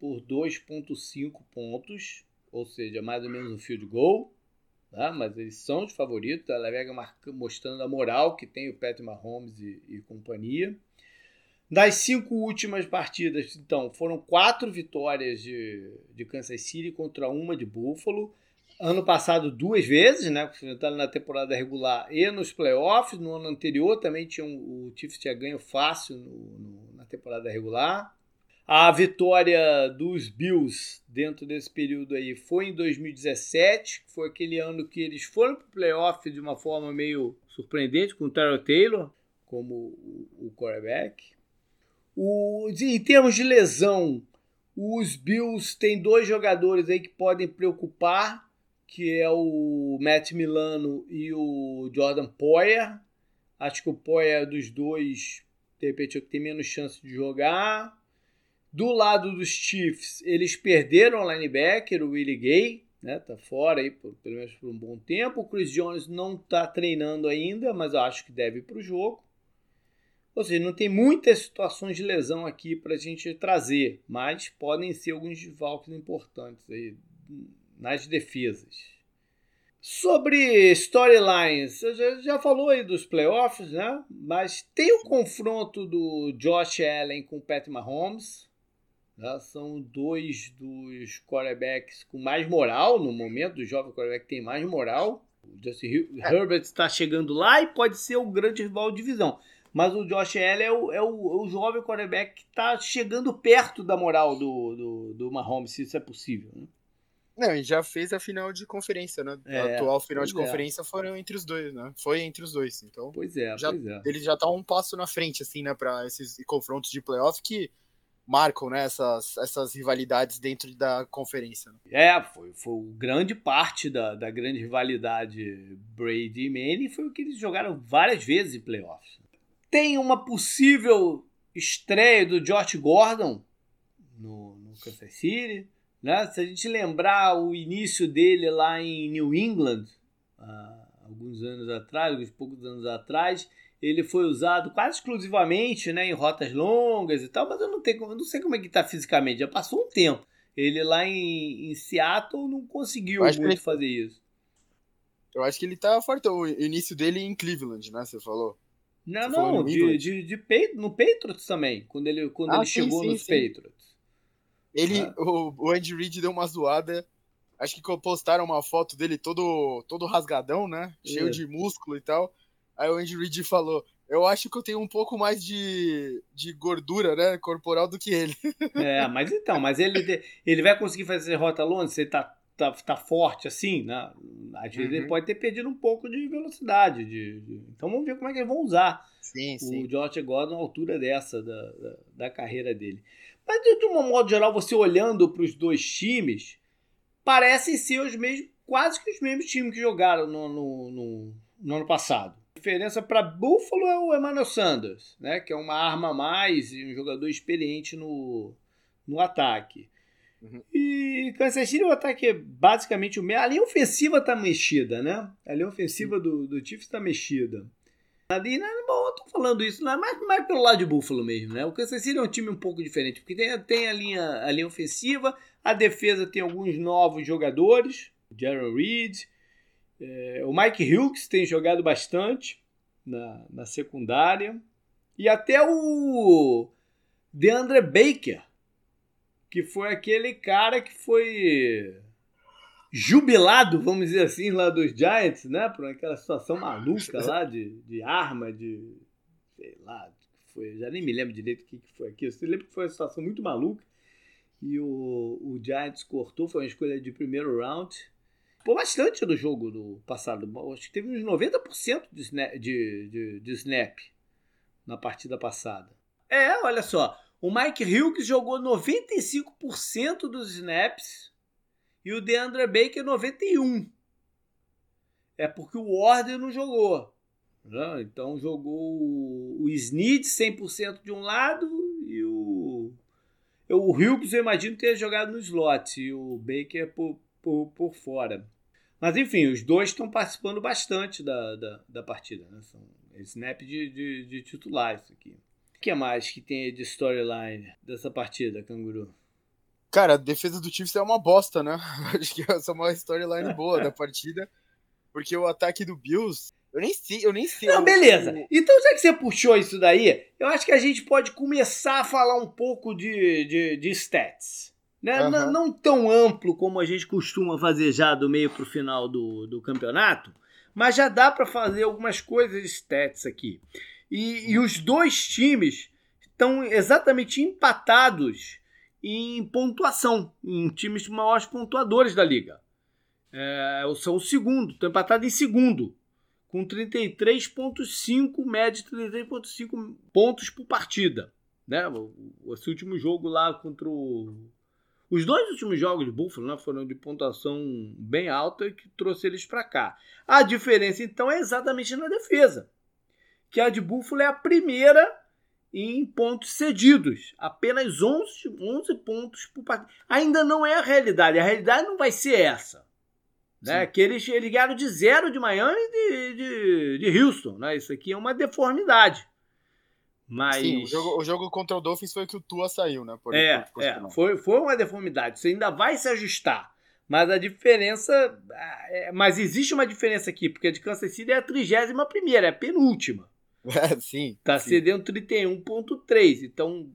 por 2,5 pontos, ou seja, mais ou menos um field goal. Tá? Mas eles são os favoritos. A Las Vegas mostrando a moral que tem o Patrick Mahomes e, e companhia. Das cinco últimas partidas, então, foram quatro vitórias de, de Kansas City contra uma de Buffalo ano passado duas vezes, né? Enfrentaram na temporada regular e nos playoffs. No ano anterior também tinha um, o Chiefs tinha ganho fácil no, no, na temporada regular. A vitória dos Bills dentro desse período aí foi em 2017, foi aquele ano que eles foram para o playoff de uma forma meio surpreendente, com o Tyrell Taylor como o quarterback. O, em termos de lesão, os Bills têm dois jogadores aí que podem preocupar, que é o Matt Milano e o Jordan Poyer. Acho que o Poyer dos dois, de repente, é tem menos chance de jogar. Do lado dos Chiefs, eles perderam o linebacker, o Willie Gay, né? Tá fora aí por, pelo menos por um bom tempo. O Chris Jones não está treinando ainda, mas eu acho que deve ir para o jogo. Ou seja, não tem muitas situações de lesão aqui para a gente trazer, mas podem ser alguns desfalques importantes aí nas defesas. Sobre storylines, você já, já falou aí dos playoffs, né? Mas tem o confronto do Josh Allen com o Pat Mahomes. Né? São dois dos quarterbacks com mais moral no momento, do jovem quarterback tem mais moral. O Justin é. Herbert está chegando lá e pode ser o grande rival de divisão. Mas o Josh Allen é o, é o, é o jovem quarterback que está chegando perto da moral do, do, do Mahomes, se isso é possível. Né? Não, e já fez a final de conferência, né? É, a atual final de é. conferência foram entre os dois, né? Foi entre os dois. Então, pois é, já, pois é. Ele já tá um passo na frente, assim, né? Para esses confrontos de playoff que marcam, né? Essas, essas rivalidades dentro da conferência. Né? É, foi, foi grande parte da, da grande rivalidade Brady e Manning foi o que eles jogaram várias vezes em playoffs. Tem uma possível estreia do Josh Gordon no, no Kansas City. Né? Se a gente lembrar o início dele lá em New England, há alguns anos atrás, alguns poucos anos atrás, ele foi usado quase exclusivamente né, em rotas longas e tal, mas eu não, tenho, eu não sei como é que está fisicamente, já passou um tempo. Ele lá em, em Seattle não conseguiu muito ele... fazer isso. Eu acho que ele tá forte. O início dele em Cleveland, né? Você falou. Não, Você não, de, de, de, de, no Patriots também, quando ele, quando ah, ele sim, chegou sim, nos sim. Patriots. Ele, ah. o, o Andy Reid deu uma zoada, acho que postaram uma foto dele todo, todo rasgadão, né? Cheio é. de músculo e tal. Aí o Andy Reid falou, eu acho que eu tenho um pouco mais de, de gordura, né, corporal do que ele. É, mas então, mas ele, ele vai conseguir fazer rota longe? Você tá tá, tá forte assim, né? Às vezes uhum. ele pode ter perdido um pouco de velocidade. De, de, Então vamos ver como é que eles vão usar sim, o sim. Josh Gordon na altura dessa da, da, da, carreira dele. Mas de um modo geral, você olhando para os dois times, parecem ser os mesmos, quase que os mesmos times que jogaram no, no, no, no ano passado. A diferença para Buffalo é o Emmanuel Sanders, né? Que é uma arma a mais e um jogador experiente no, no ataque. Uhum. E Kansas City o ataque é basicamente o mesmo. A linha ofensiva tá mexida, né? A linha ofensiva do, do Chiefs tá mexida. Ali, né, bom, eu tô falando isso, né, mais, mais pelo lado de Buffalo mesmo, né? O Kansas City é um time um pouco diferente, porque tem, tem a, linha, a linha ofensiva, a defesa tem alguns novos jogadores, o Jaron Reed, é, o Mike Hughes tem jogado bastante na, na secundária, e até o DeAndre Baker, que foi aquele cara que foi jubilado, vamos dizer assim, lá dos Giants, né? Por aquela situação maluca lá de, de arma, de. sei lá, foi, já nem me lembro direito o que, que foi aquilo. Você lembra que foi uma situação muito maluca e o, o Giants cortou, foi uma escolha de primeiro round. Pô, bastante do jogo do passado. Acho que teve uns 90% de snap, de, de, de snap na partida passada. É, olha só. O Mike Hughes jogou 95% dos snaps e o DeAndre Baker 91%. É porque o Warden não jogou. Né? Então jogou o Snead 100% de um lado e o, o Hughes eu imagino ter jogado no slot e o Baker por, por, por fora. Mas enfim, os dois estão participando bastante da, da, da partida. Né? São snap de, de, de titulares aqui que mais que tem de storyline dessa partida, Canguru? Cara, a defesa do Chiefs é uma bosta, né? Acho que essa é uma storyline boa da partida. Porque o ataque do Bills, eu nem sei, eu nem sei. Não, beleza. Então, já que você puxou isso daí, eu acho que a gente pode começar a falar um pouco de, de, de stats. Né? Uhum. Não, não, tão amplo como a gente costuma fazer já do meio para o final do, do campeonato, mas já dá para fazer algumas coisas de stats aqui. E, e os dois times estão exatamente empatados em pontuação, em times maiores pontuadores da liga. É, são o segundo, estão empatados em segundo, com 33,5, média de 33,5 pontos por partida. Né? Esse último jogo lá contra o. Os dois últimos jogos de Buffalo né, foram de pontuação bem alta que trouxe eles para cá. A diferença então é exatamente na defesa, que a de Buffalo é a primeira em pontos cedidos. Apenas 11, 11 pontos por partida. Ainda não é a realidade. A realidade não vai ser essa. Né? Que eles, eles ganharam de zero de Miami e de, de, de Houston. Né? Isso aqui é uma deformidade. Mas... Sim, o jogo, o jogo contra o Dolphins foi que o Tua saiu, né? Por, é, por, por é foi, foi uma deformidade. Isso ainda vai se ajustar. Mas a diferença. É, mas existe uma diferença aqui, porque a de Kansas City é a 31 primeira, é a penúltima. É, sim. Tá sim. cedendo 31,3. Então,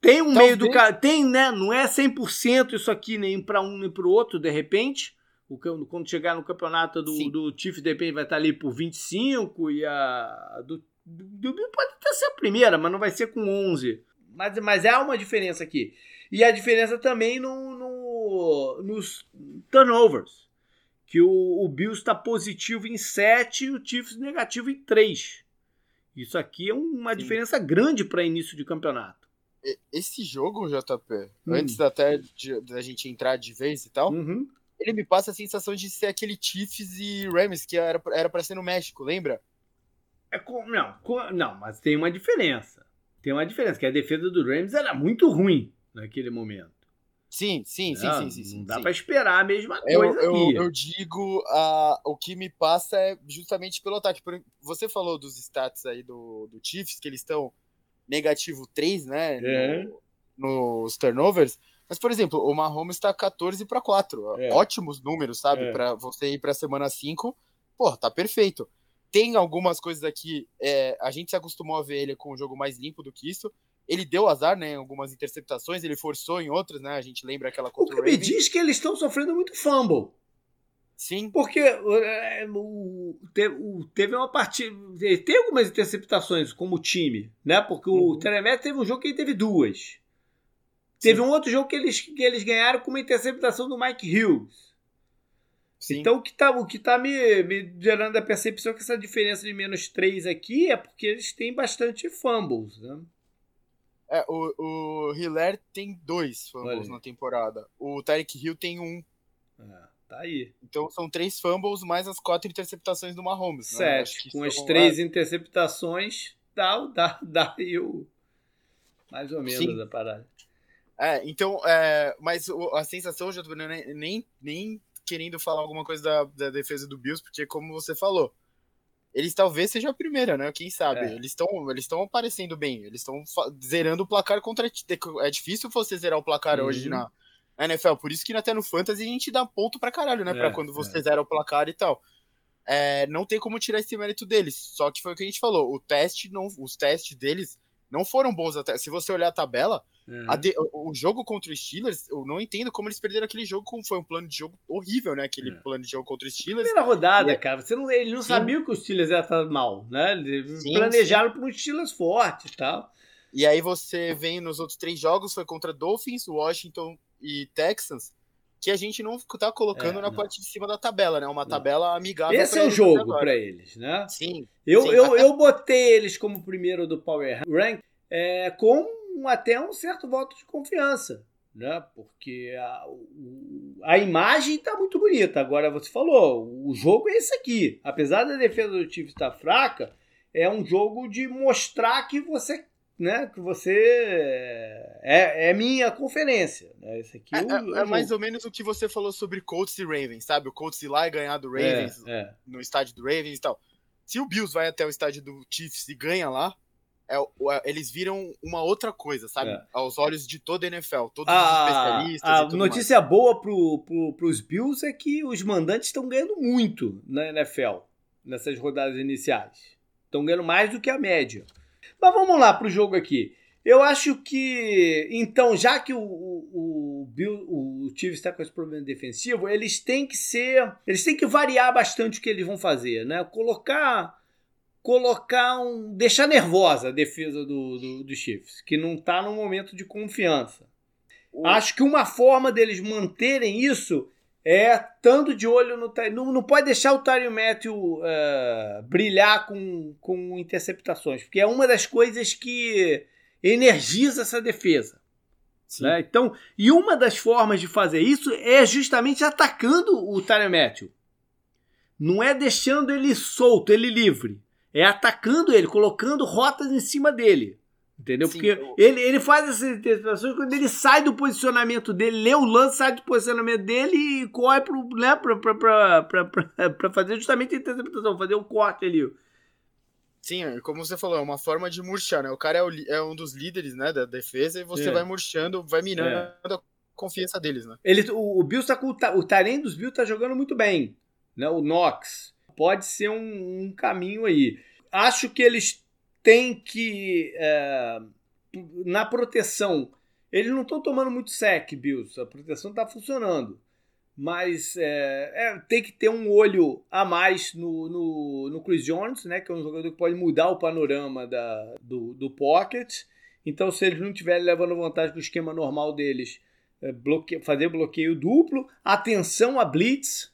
tem um Talvez... meio do. Tem, né? Não é 100% isso aqui, nem para um nem para o outro, de repente. O, quando chegar no campeonato do, do Chiefs, de repente vai estar ali por 25 e a do, do, do pode até ser a primeira, mas não vai ser com 11. Mas, mas há uma diferença aqui. E a diferença também no, no nos turnovers. Que o, o Bills está positivo em 7 e o Chiefs negativo em 3. Isso aqui é uma Sim. diferença grande para início de campeonato. Esse jogo, JP, hum. antes até da gente entrar de vez e tal, uhum. ele me passa a sensação de ser aquele Chiefs e Rams que era para ser no México, lembra? É com, não, com, não, mas tem uma diferença. Tem uma diferença, que a defesa do Rams era muito ruim naquele momento. Sim, sim, sim, sim, sim, sim, Não dá para esperar a mesma coisa eu, aqui. Eu, eu digo, uh, o que me passa é justamente pelo ataque. Você falou dos stats aí do, do Chiefs, que eles estão negativo 3, né? É. No, nos turnovers. Mas, por exemplo, o Mahomes está 14 para 4. É. Ótimos números, sabe? É. Para você ir para semana 5, pô, tá perfeito. Tem algumas coisas aqui, é, a gente se acostumou a ver ele com um jogo mais limpo do que isso. Ele deu azar, né, em algumas interceptações, ele forçou em outras, né? A gente lembra aquela contra o que o me diz que eles estão sofrendo muito fumble. Sim. Porque é, o, teve, teve uma partida. Tem algumas interceptações como time, né? Porque uhum. o Telemet teve um jogo que ele teve duas. Teve Sim. um outro jogo que eles, que eles ganharam com uma interceptação do Mike Hughes. Sim. Então o que está o que tá me, me gerando a percepção que essa diferença de menos 3 aqui é porque eles têm bastante fumbles, né? É, o, o Hiller tem dois fumbles na temporada. O Tyreek Hill tem um. É, tá aí. Então são três fumbles mais as quatro interceptações do Mahomes. Né? Sete. Com as três é... interceptações, dá, dá, dá aí o. Mais ou menos Sim. a parada. É, então, é, mas a sensação, já tô nem, nem, nem querendo falar alguma coisa da, da defesa do Bills, porque como você falou, eles talvez seja a primeira, né? Quem sabe? É. Eles estão eles estão aparecendo bem. Eles estão zerando o placar contra. É difícil você zerar o placar uhum. hoje na NFL. Por isso que até no Fantasy a gente dá ponto pra caralho, né? É, pra quando você é. zera o placar e tal. É, não tem como tirar esse mérito deles. Só que foi o que a gente falou. O teste, não, os testes deles não foram bons até. Se você olhar a tabela, uhum. a de, o, jogo contra os Steelers, eu não entendo como eles perderam aquele jogo, como foi um plano de jogo horrível, né? Aquele uhum. plano de jogo contra os Steelers. Primeira rodada, e, cara, você não, ele não sim. sabia que os Steelers ia estar mal, né? Eles sim, planejaram para os Steelers fortes e tal. E aí você vem nos outros três jogos, foi contra Dolphins, Washington e Texans, que a gente não tá colocando é, na não. parte de cima da tabela, né? Uma tabela amigável. Esse é o jogo para eles, né? Sim. Eu, sim, eu, até... eu botei eles como primeiro do Power Rank é, com até um certo voto de confiança, né? Porque a, a imagem está muito bonita. Agora você falou, o jogo é esse aqui. Apesar da defesa do time estar fraca, é um jogo de mostrar que você né, que você é, é minha conferência. Né? Esse aqui é, é, é, é mais ou menos o que você falou sobre Colts e Ravens, sabe? O Colts ir lá e ganhar do Ravens é, é. no estádio do Ravens e tal. Se o Bills vai até o estádio do Chiefs e ganha lá, é, é, eles viram uma outra coisa, sabe? É. Aos olhos de toda a NFL, todos a, os especialistas. A notícia mais. boa pro, pro, pros Bills é que os mandantes estão ganhando muito na NFL, nessas rodadas iniciais. Estão ganhando mais do que a média. Mas vamos lá pro jogo aqui. Eu acho que, então, já que o, o, o, Bill, o Chiefs está com esse problema defensivo, eles têm que ser. Eles têm que variar bastante o que eles vão fazer, né? Colocar colocar um. deixar nervosa a defesa do, do, do Chiefs, que não está num momento de confiança. Acho que uma forma deles manterem isso é estando de olho no. Não, não pode deixar o Tyrion Matthew uh, brilhar com, com interceptações, porque é uma das coisas que energiza essa defesa. Né? Então, e uma das formas de fazer isso é justamente atacando o Tyrion Matthew. Não é deixando ele solto, ele livre. É atacando ele, colocando rotas em cima dele. Entendeu? Sim, Porque eu... ele, ele faz essas interpretações quando ele sai do posicionamento dele, lê o lance, sai do posicionamento dele e corre pro, né, pra, pra, pra, pra, pra fazer justamente a interpretação, fazer o corte ali. Sim, é, como você falou, é uma forma de murchar, né? O cara é, o, é um dos líderes né, da defesa e você é. vai murchando, vai minando é. a confiança deles, né? Ele, o, o Bills tá com o, o Tarém dos Bills tá jogando muito bem, né? O Knox pode ser um, um caminho aí. Acho que eles tem que. É, na proteção, eles não estão tomando muito sec, Bills. A proteção está funcionando. Mas é, é, tem que ter um olho a mais no, no, no, Chris Jones, né? Que é um jogador que pode mudar o panorama da, do, do pocket. Então, se eles não estiverem levando vantagem do esquema normal deles, é, fazer bloqueio duplo. Atenção a blitz,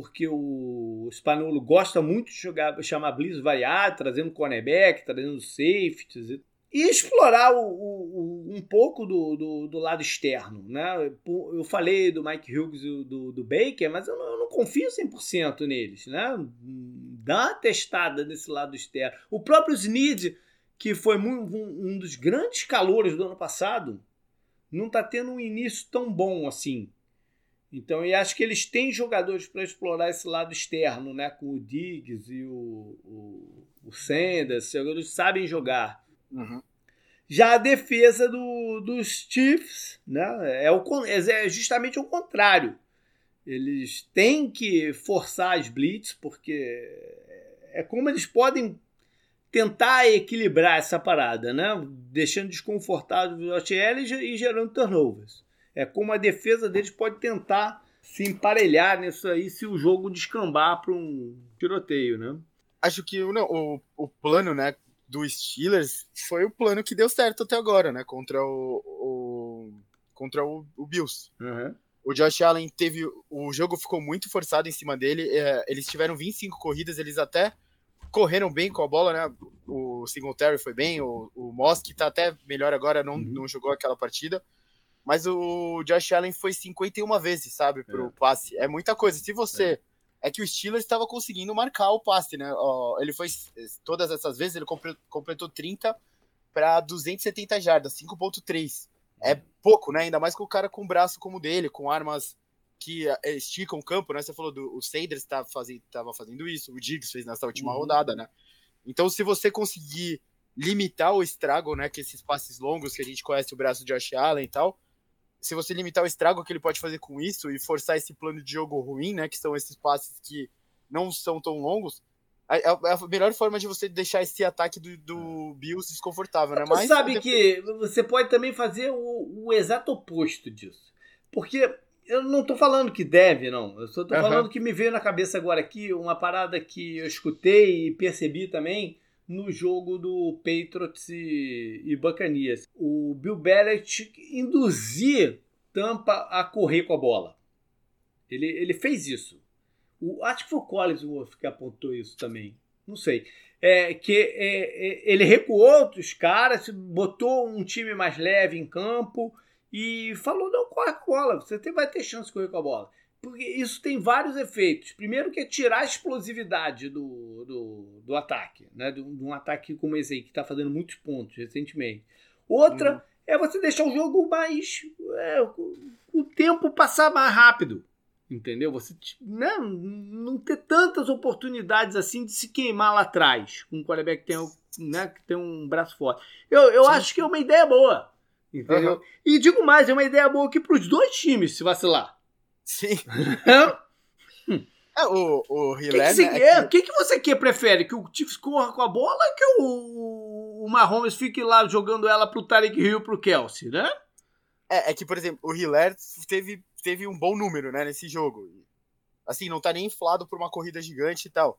porque o Spanolo gosta muito de jogar, chamar blitz variado, trazendo cornerback, trazendo safeties e, e explorar o, o, um pouco do, do, do, lado externo. Né? Eu falei do Mike Hughes e do, do Baker, mas eu não, eu não confio 100% neles. Né? Dá uma testada nesse lado externo. O próprio Snead, que foi um, um dos grandes calores do ano passado, não está tendo um início tão bom assim. Então, e acho que eles têm jogadores para explorar esse lado externo, né? Com o Diggs e o, o, o Sanders, jogadores sabem jogar. Uhum. Já a defesa do, dos Chiefs, né? É, o, é justamente o contrário. Eles têm que forçar as blitz, porque é como eles podem tentar equilibrar essa parada, né? Deixando desconfortável o OTL e gerando turnovers é como a defesa deles pode tentar se emparelhar nisso aí se o jogo descambar para um tiroteio, né? Acho que não, o, o plano, né, do Steelers foi o plano que deu certo até agora, né, contra o, o contra o, o Bills. Uhum. O Josh Allen teve. O jogo ficou muito forçado em cima dele. É, eles tiveram 25 corridas, eles até correram bem com a bola, né? O Singletary foi bem, o, o Mosk tá até melhor agora, não, uhum. não jogou aquela partida. Mas o Josh Allen foi 51 vezes, sabe, pro é. passe. É muita coisa. Se você. É. é que o Steelers estava conseguindo marcar o passe, né? Ele foi. Todas essas vezes ele completou 30 para 270 jardas, 5,3. É pouco, né? Ainda mais com o cara com o braço como o dele, com armas que é, esticam o campo, né? Você falou do o Sanders estava fazendo, fazendo isso, o Diggs fez nessa última uhum. rodada, né? Então, se você conseguir limitar o estrago, né? Que esses passes longos que a gente conhece o braço de Josh Allen e tal, se você limitar o estrago que ele pode fazer com isso e forçar esse plano de jogo ruim, né, que são esses passes que não são tão longos, é a melhor forma de você deixar esse ataque do, do Bills desconfortável, né? Mas sabe que você pode também fazer o, o, exato oposto disso. Porque eu não tô falando que deve, não. Eu só tô uhum. falando que me veio na cabeça agora aqui uma parada que eu escutei e percebi também no jogo do Patriots e, e. O Bill Belichick induzir Tampa a correr com a bola. Ele, ele fez isso. O, acho que foi o Collinsworth que apontou isso também. Não sei. É, que é, é, ele recuou os caras, botou um time mais leve em campo e falou: não, corre com a bola, você vai ter chance de correr com a bola. Porque isso tem vários efeitos. Primeiro que é tirar a explosividade do, do, do ataque, né? De, um ataque como esse aí, que está fazendo muitos pontos recentemente. Outra uhum. é você deixar o jogo mais. É, o tempo passar mais rápido. Entendeu? Você né, não ter tantas oportunidades assim de se queimar lá atrás. Com um quarterback que tem, né, que tem um braço forte. Eu, eu acho que é uma ideia boa. Entendeu? Uhum. E digo mais, é uma ideia boa aqui para os dois times se vacilar. Sim. é, o, o Hillel, que, que, né, é, que, que você quer, prefere? Que o Chiefs corra com a bola ou que o, o Mahomes fique lá jogando ela pro Tarek Hill pro Kelsey, né? É, é que, por exemplo, o Hiller teve, teve um bom número, né, nesse jogo. Assim, não tá nem inflado por uma corrida gigante e tal.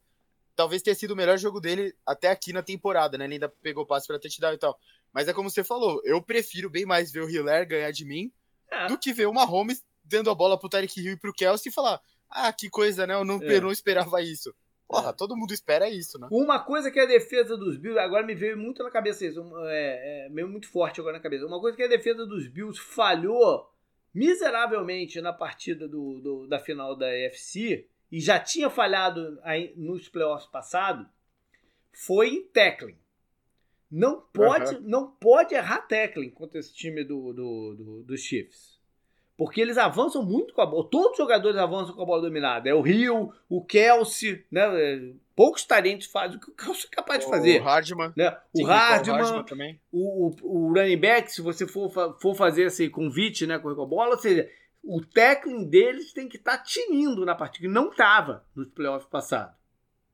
talvez tenha sido o melhor jogo dele até aqui na temporada, né? Ele ainda pegou passe pra touchdown e tal. Mas é como você falou, eu prefiro bem mais ver o Hiller ganhar de mim é. do que ver o Mahomes dando a bola pro Tyreek Hill e pro Kelsey e falar: ah, que coisa, né? Eu não, é. eu não esperava isso. Porra, todo mundo espera isso, né? Uma coisa que é a defesa dos Bills, agora me veio muito na cabeça isso, é, é meio muito forte agora na cabeça. Uma coisa que a defesa dos Bills falhou miseravelmente na partida do, do da final da UFC e já tinha falhado aí nos playoffs passados foi em tackling. Não pode, uhum. não pode errar tackling contra esse time do, do, do, dos Chiefs. Porque eles avançam muito com a bola. Todos os jogadores avançam com a bola dominada. É o Rio, o Kelsey, né? É, poucos talentos fazem o que o Kelsey é capaz de fazer. O Hardman. Né? O Sim, Hardman, o, Hardman também. O, o, o, running back, se você for, for fazer esse convite, né? Correr com a bola, ou seja, o tackling deles tem que estar tá tinindo na partida, que não estava nos playoffs passados.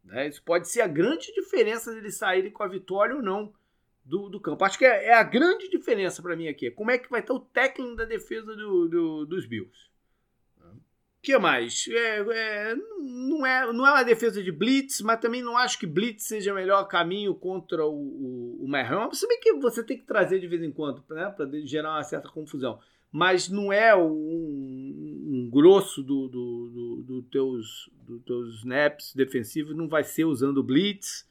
Né? Isso pode ser a grande diferença deles saírem com a vitória ou não do, do campo. Acho que é, é a grande diferença para mim aqui. Como é que vai estar o técnico da defesa do, do, dos Bills? O que mais? É, é, não, é, não é uma defesa de blitz, mas também não acho que blitz seja o melhor caminho contra o, o, o Mahomes. Se bem que você tem que trazer de vez em quando, né, para gerar uma certa confusão. Mas não é um, um grosso do, do, do, do, teus, do teus snaps defensivos, não vai ser usando blitz.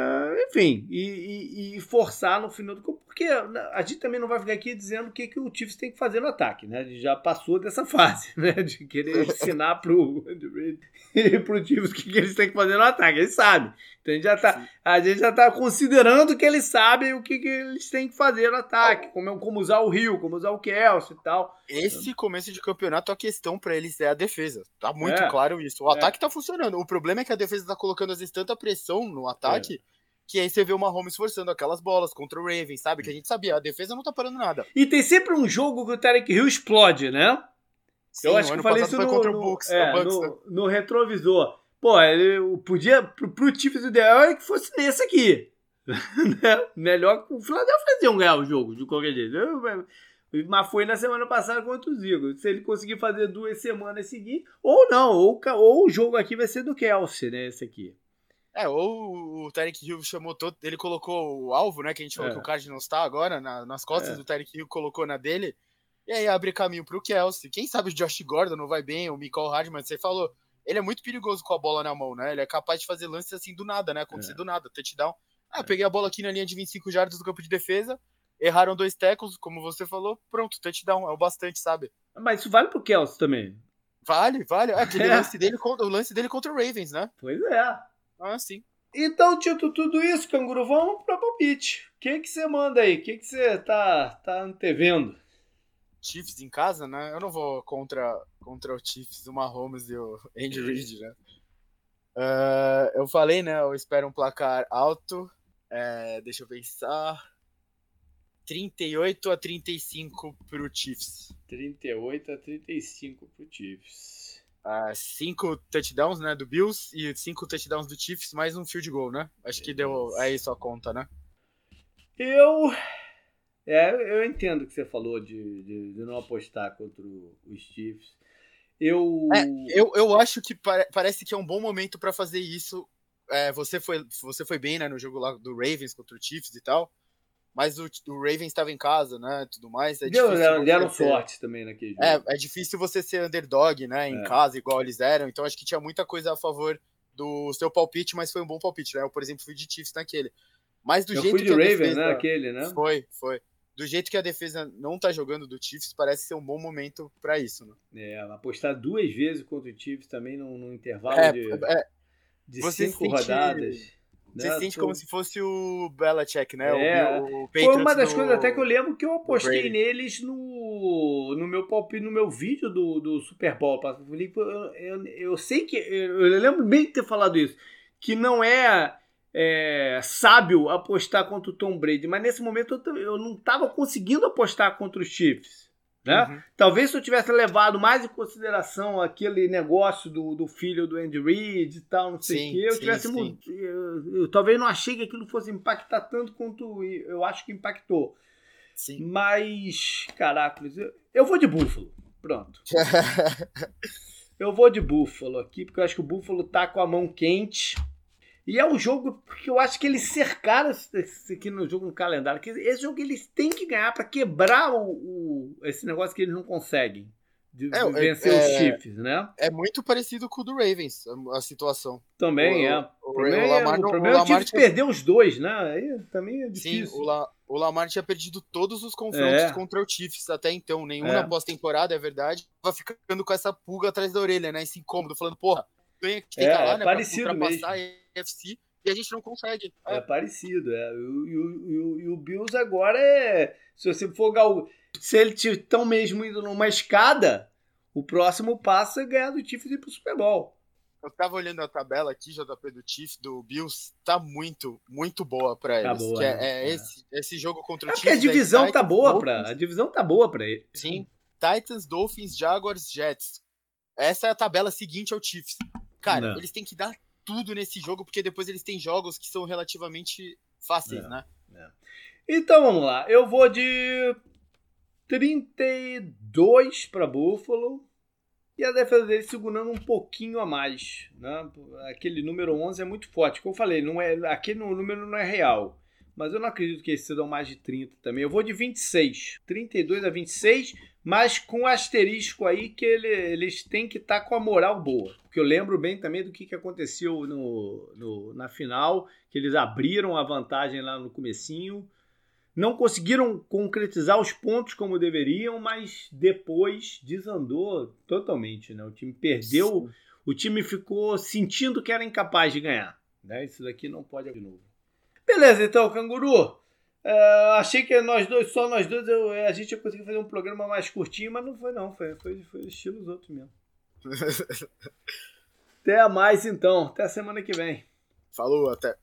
Uh, enfim, e, e, e, forçar no final do campo, porque a gente também não vai ficar aqui dizendo o que, que o Chiefs tem que fazer no ataque, né? A gente já passou dessa fase, né? De querer ensinar pro e pro Chiefs o que, que eles têm que fazer no ataque. Eles sabem. Então a gente já tá, a gente já tá considerando que eles sabem o que, que eles têm que fazer no ataque, como, como usar o Rio, como usar o Kelsey e tal. Esse começo de campeonato, a questão para eles é a defesa. Tá muito é, claro isso. O é. ataque tá funcionando. O problema é que a defesa tá colocando às vezes tanta pressão no ataque. É que aí você vê o Mahomes forçando aquelas bolas contra o Ravens, sabe? Que a gente sabia, a defesa não tá parando nada. E tem sempre um jogo que o Tarek Hill explode, né? Sim, eu acho que eu falei isso no, contra o Bucks, é, Bucks, no, né? no, retrovisor. Pô, ele podia, pro, pro Chiefs ideal é que fosse nesse aqui. Né? Melhor que o Philadelphia iam ganhar o jogo, de qualquer jeito. Mas foi na semana passada contra os Eagles. Se ele conseguir fazer duas semanas seguir, ou não, ou, ou o jogo aqui vai ser do Kelsey, né? Esse aqui. É, ou o Tarek Hill chamou todo. Ele colocou o alvo, né? Que a gente falou é. que o Cardinals está agora, na, nas costas é. do Tarek Hill, colocou na dele. E aí abre caminho pro Kelsey. Quem sabe o Josh Gordon não vai bem, o Michael Hardman, você falou. Ele é muito perigoso com a bola na mão, né? Ele é capaz de fazer lances assim do nada, né? Acontecer é. do nada, touchdown. Ah, é. peguei a bola aqui na linha de 25 jardas do campo de defesa, erraram dois tackles, como você falou, pronto, touchdown, é o bastante, sabe? Mas isso vale pro Kelsey também. Vale, vale. É, aquele é. lance dele, o lance dele contra o Ravens, né? Pois é. Ah, sim. Então, dito tudo isso, canguru, vamos para palpite. O que que você manda aí? O que que você tá, tá antevendo? Chiefs em casa, né? Eu não vou contra, contra o Chiefs, o Mahomes e o Andy Reid, né? Uh, eu falei, né? Eu espero um placar alto. É, deixa eu pensar. 38 a 35 pro Chiefs. 38 a 35 pro Chiefs uh, cinco touchdowns, né, do Bills e cinco touchdowns do Chiefs, mais um field goal, né? Acho que deu aí sua conta, né? Eu é, eu entendo o que você falou de, de, de não apostar contra os Chiefs. Eu... É, eu, eu acho que pare, parece que é um bom momento para fazer isso. É, você, foi, você foi bem né, no jogo lá do Ravens contra o Chiefs e tal mas o, o Ravens estava em casa, né, tudo mais. É Deu, deram, deram sorte também naquele jogo. É, é difícil você ser underdog, né, em é. casa, igual eles eram, então acho que tinha muita coisa a favor do seu palpite, mas foi um bom palpite, né, eu, por exemplo, fui de Chiefs naquele. Mas do eu jeito fui de que Ravens, defesa... né, aquele, né? Foi, foi. Do jeito que a defesa não tá jogando do Chiefs, parece ser um bom momento para isso, né? É, apostar duas vezes contra o Chiefs também num, num intervalo é, de, é, de cinco sente... rodadas você né? sente como se fosse o Belichick, né? É, o, o foi uma das do... coisas até que eu lembro que eu apostei neles no, no meu palpite, no meu vídeo do, do Super Bowl. Eu, eu, eu sei que. Eu lembro bem de ter falado isso. Que não é, é sábio apostar contra o Tom Brady, mas nesse momento eu, eu não estava conseguindo apostar contra os Chiefs. Né? Uhum. Talvez se eu tivesse levado mais em consideração aquele negócio do, do filho do Andy Reid e tal, não sei o que, eu sim, tivesse. Sim. Eu, eu, talvez não achei que aquilo fosse impactar tanto quanto eu acho que impactou. Sim. Mas, caracoles, eu, eu vou de Búfalo. Pronto. eu vou de Búfalo aqui, porque eu acho que o Búfalo tá com a mão quente. E é um jogo que eu acho que eles cercaram esse aqui no jogo no calendário. Que esse jogo eles têm que ganhar para quebrar o, o, esse negócio que eles não conseguem. De, é, vencer é, os Chiefs, né? É muito parecido com o do Ravens, a, situação. Também o, é. O, problema, o, Lamar, é, o problema o, o Chiefs tinha... perdeu os dois, né? Aí também é difícil. Sim, o, La, o Lamar tinha perdido todos os confrontos é. contra o Chiefs até então. Nenhum é. na pós-temporada, é verdade. Tava ficando com essa pulga atrás da orelha, né? Esse incômodo, falando, porra, ganha que tem é, lá, é né? Parecido pra mesmo. A EFC e a gente não consegue. É, é parecido, é. E o, e o Bills agora é. Se você for gal... Se ele estão mesmo indo numa escada, o próximo passo é ganhar do Chiefs e ir pro Super Bowl. Eu tava olhando a tabela aqui, JP, do Chiefs, do Bills, tá muito, muito boa pra tá eles. Boa, é, né? é, é, Esse, esse jogo contra o é Chiefs. a divisão tá boa Dolphins, pra. A divisão tá boa pra ele. Sim. Titans, Dolphins, Jaguars, Jets. Essa é a tabela seguinte ao Chiefs. Cara, Não. eles têm que dar tudo nesse jogo, porque depois eles têm jogos que são relativamente fáceis, é, né? É. Então vamos lá. Eu vou de 32 para Buffalo e a defesa dele segurando um pouquinho a mais. Né? Aquele número 11 é muito forte. Como eu falei, não é, aquele número não é real. Mas eu não acredito que eles cedam mais de 30 também. Eu vou de 26. 32 a 26 mas com asterisco aí que ele, eles têm que estar tá com a moral boa. Porque eu lembro bem também do que, que aconteceu no, no, na final, que eles abriram a vantagem lá no comecinho, não conseguiram concretizar os pontos como deveriam, mas depois desandou totalmente, né? O time perdeu, Sim. o time ficou sentindo que era incapaz de ganhar, né? Isso daqui não pode de novo. Beleza, então, canguru. Uh, achei que nós dois, só nós dois, eu, a gente ia conseguir fazer um programa mais curtinho, mas não foi não, foi, foi, foi estilo dos outros mesmo. até mais então, até a semana que vem. Falou, até.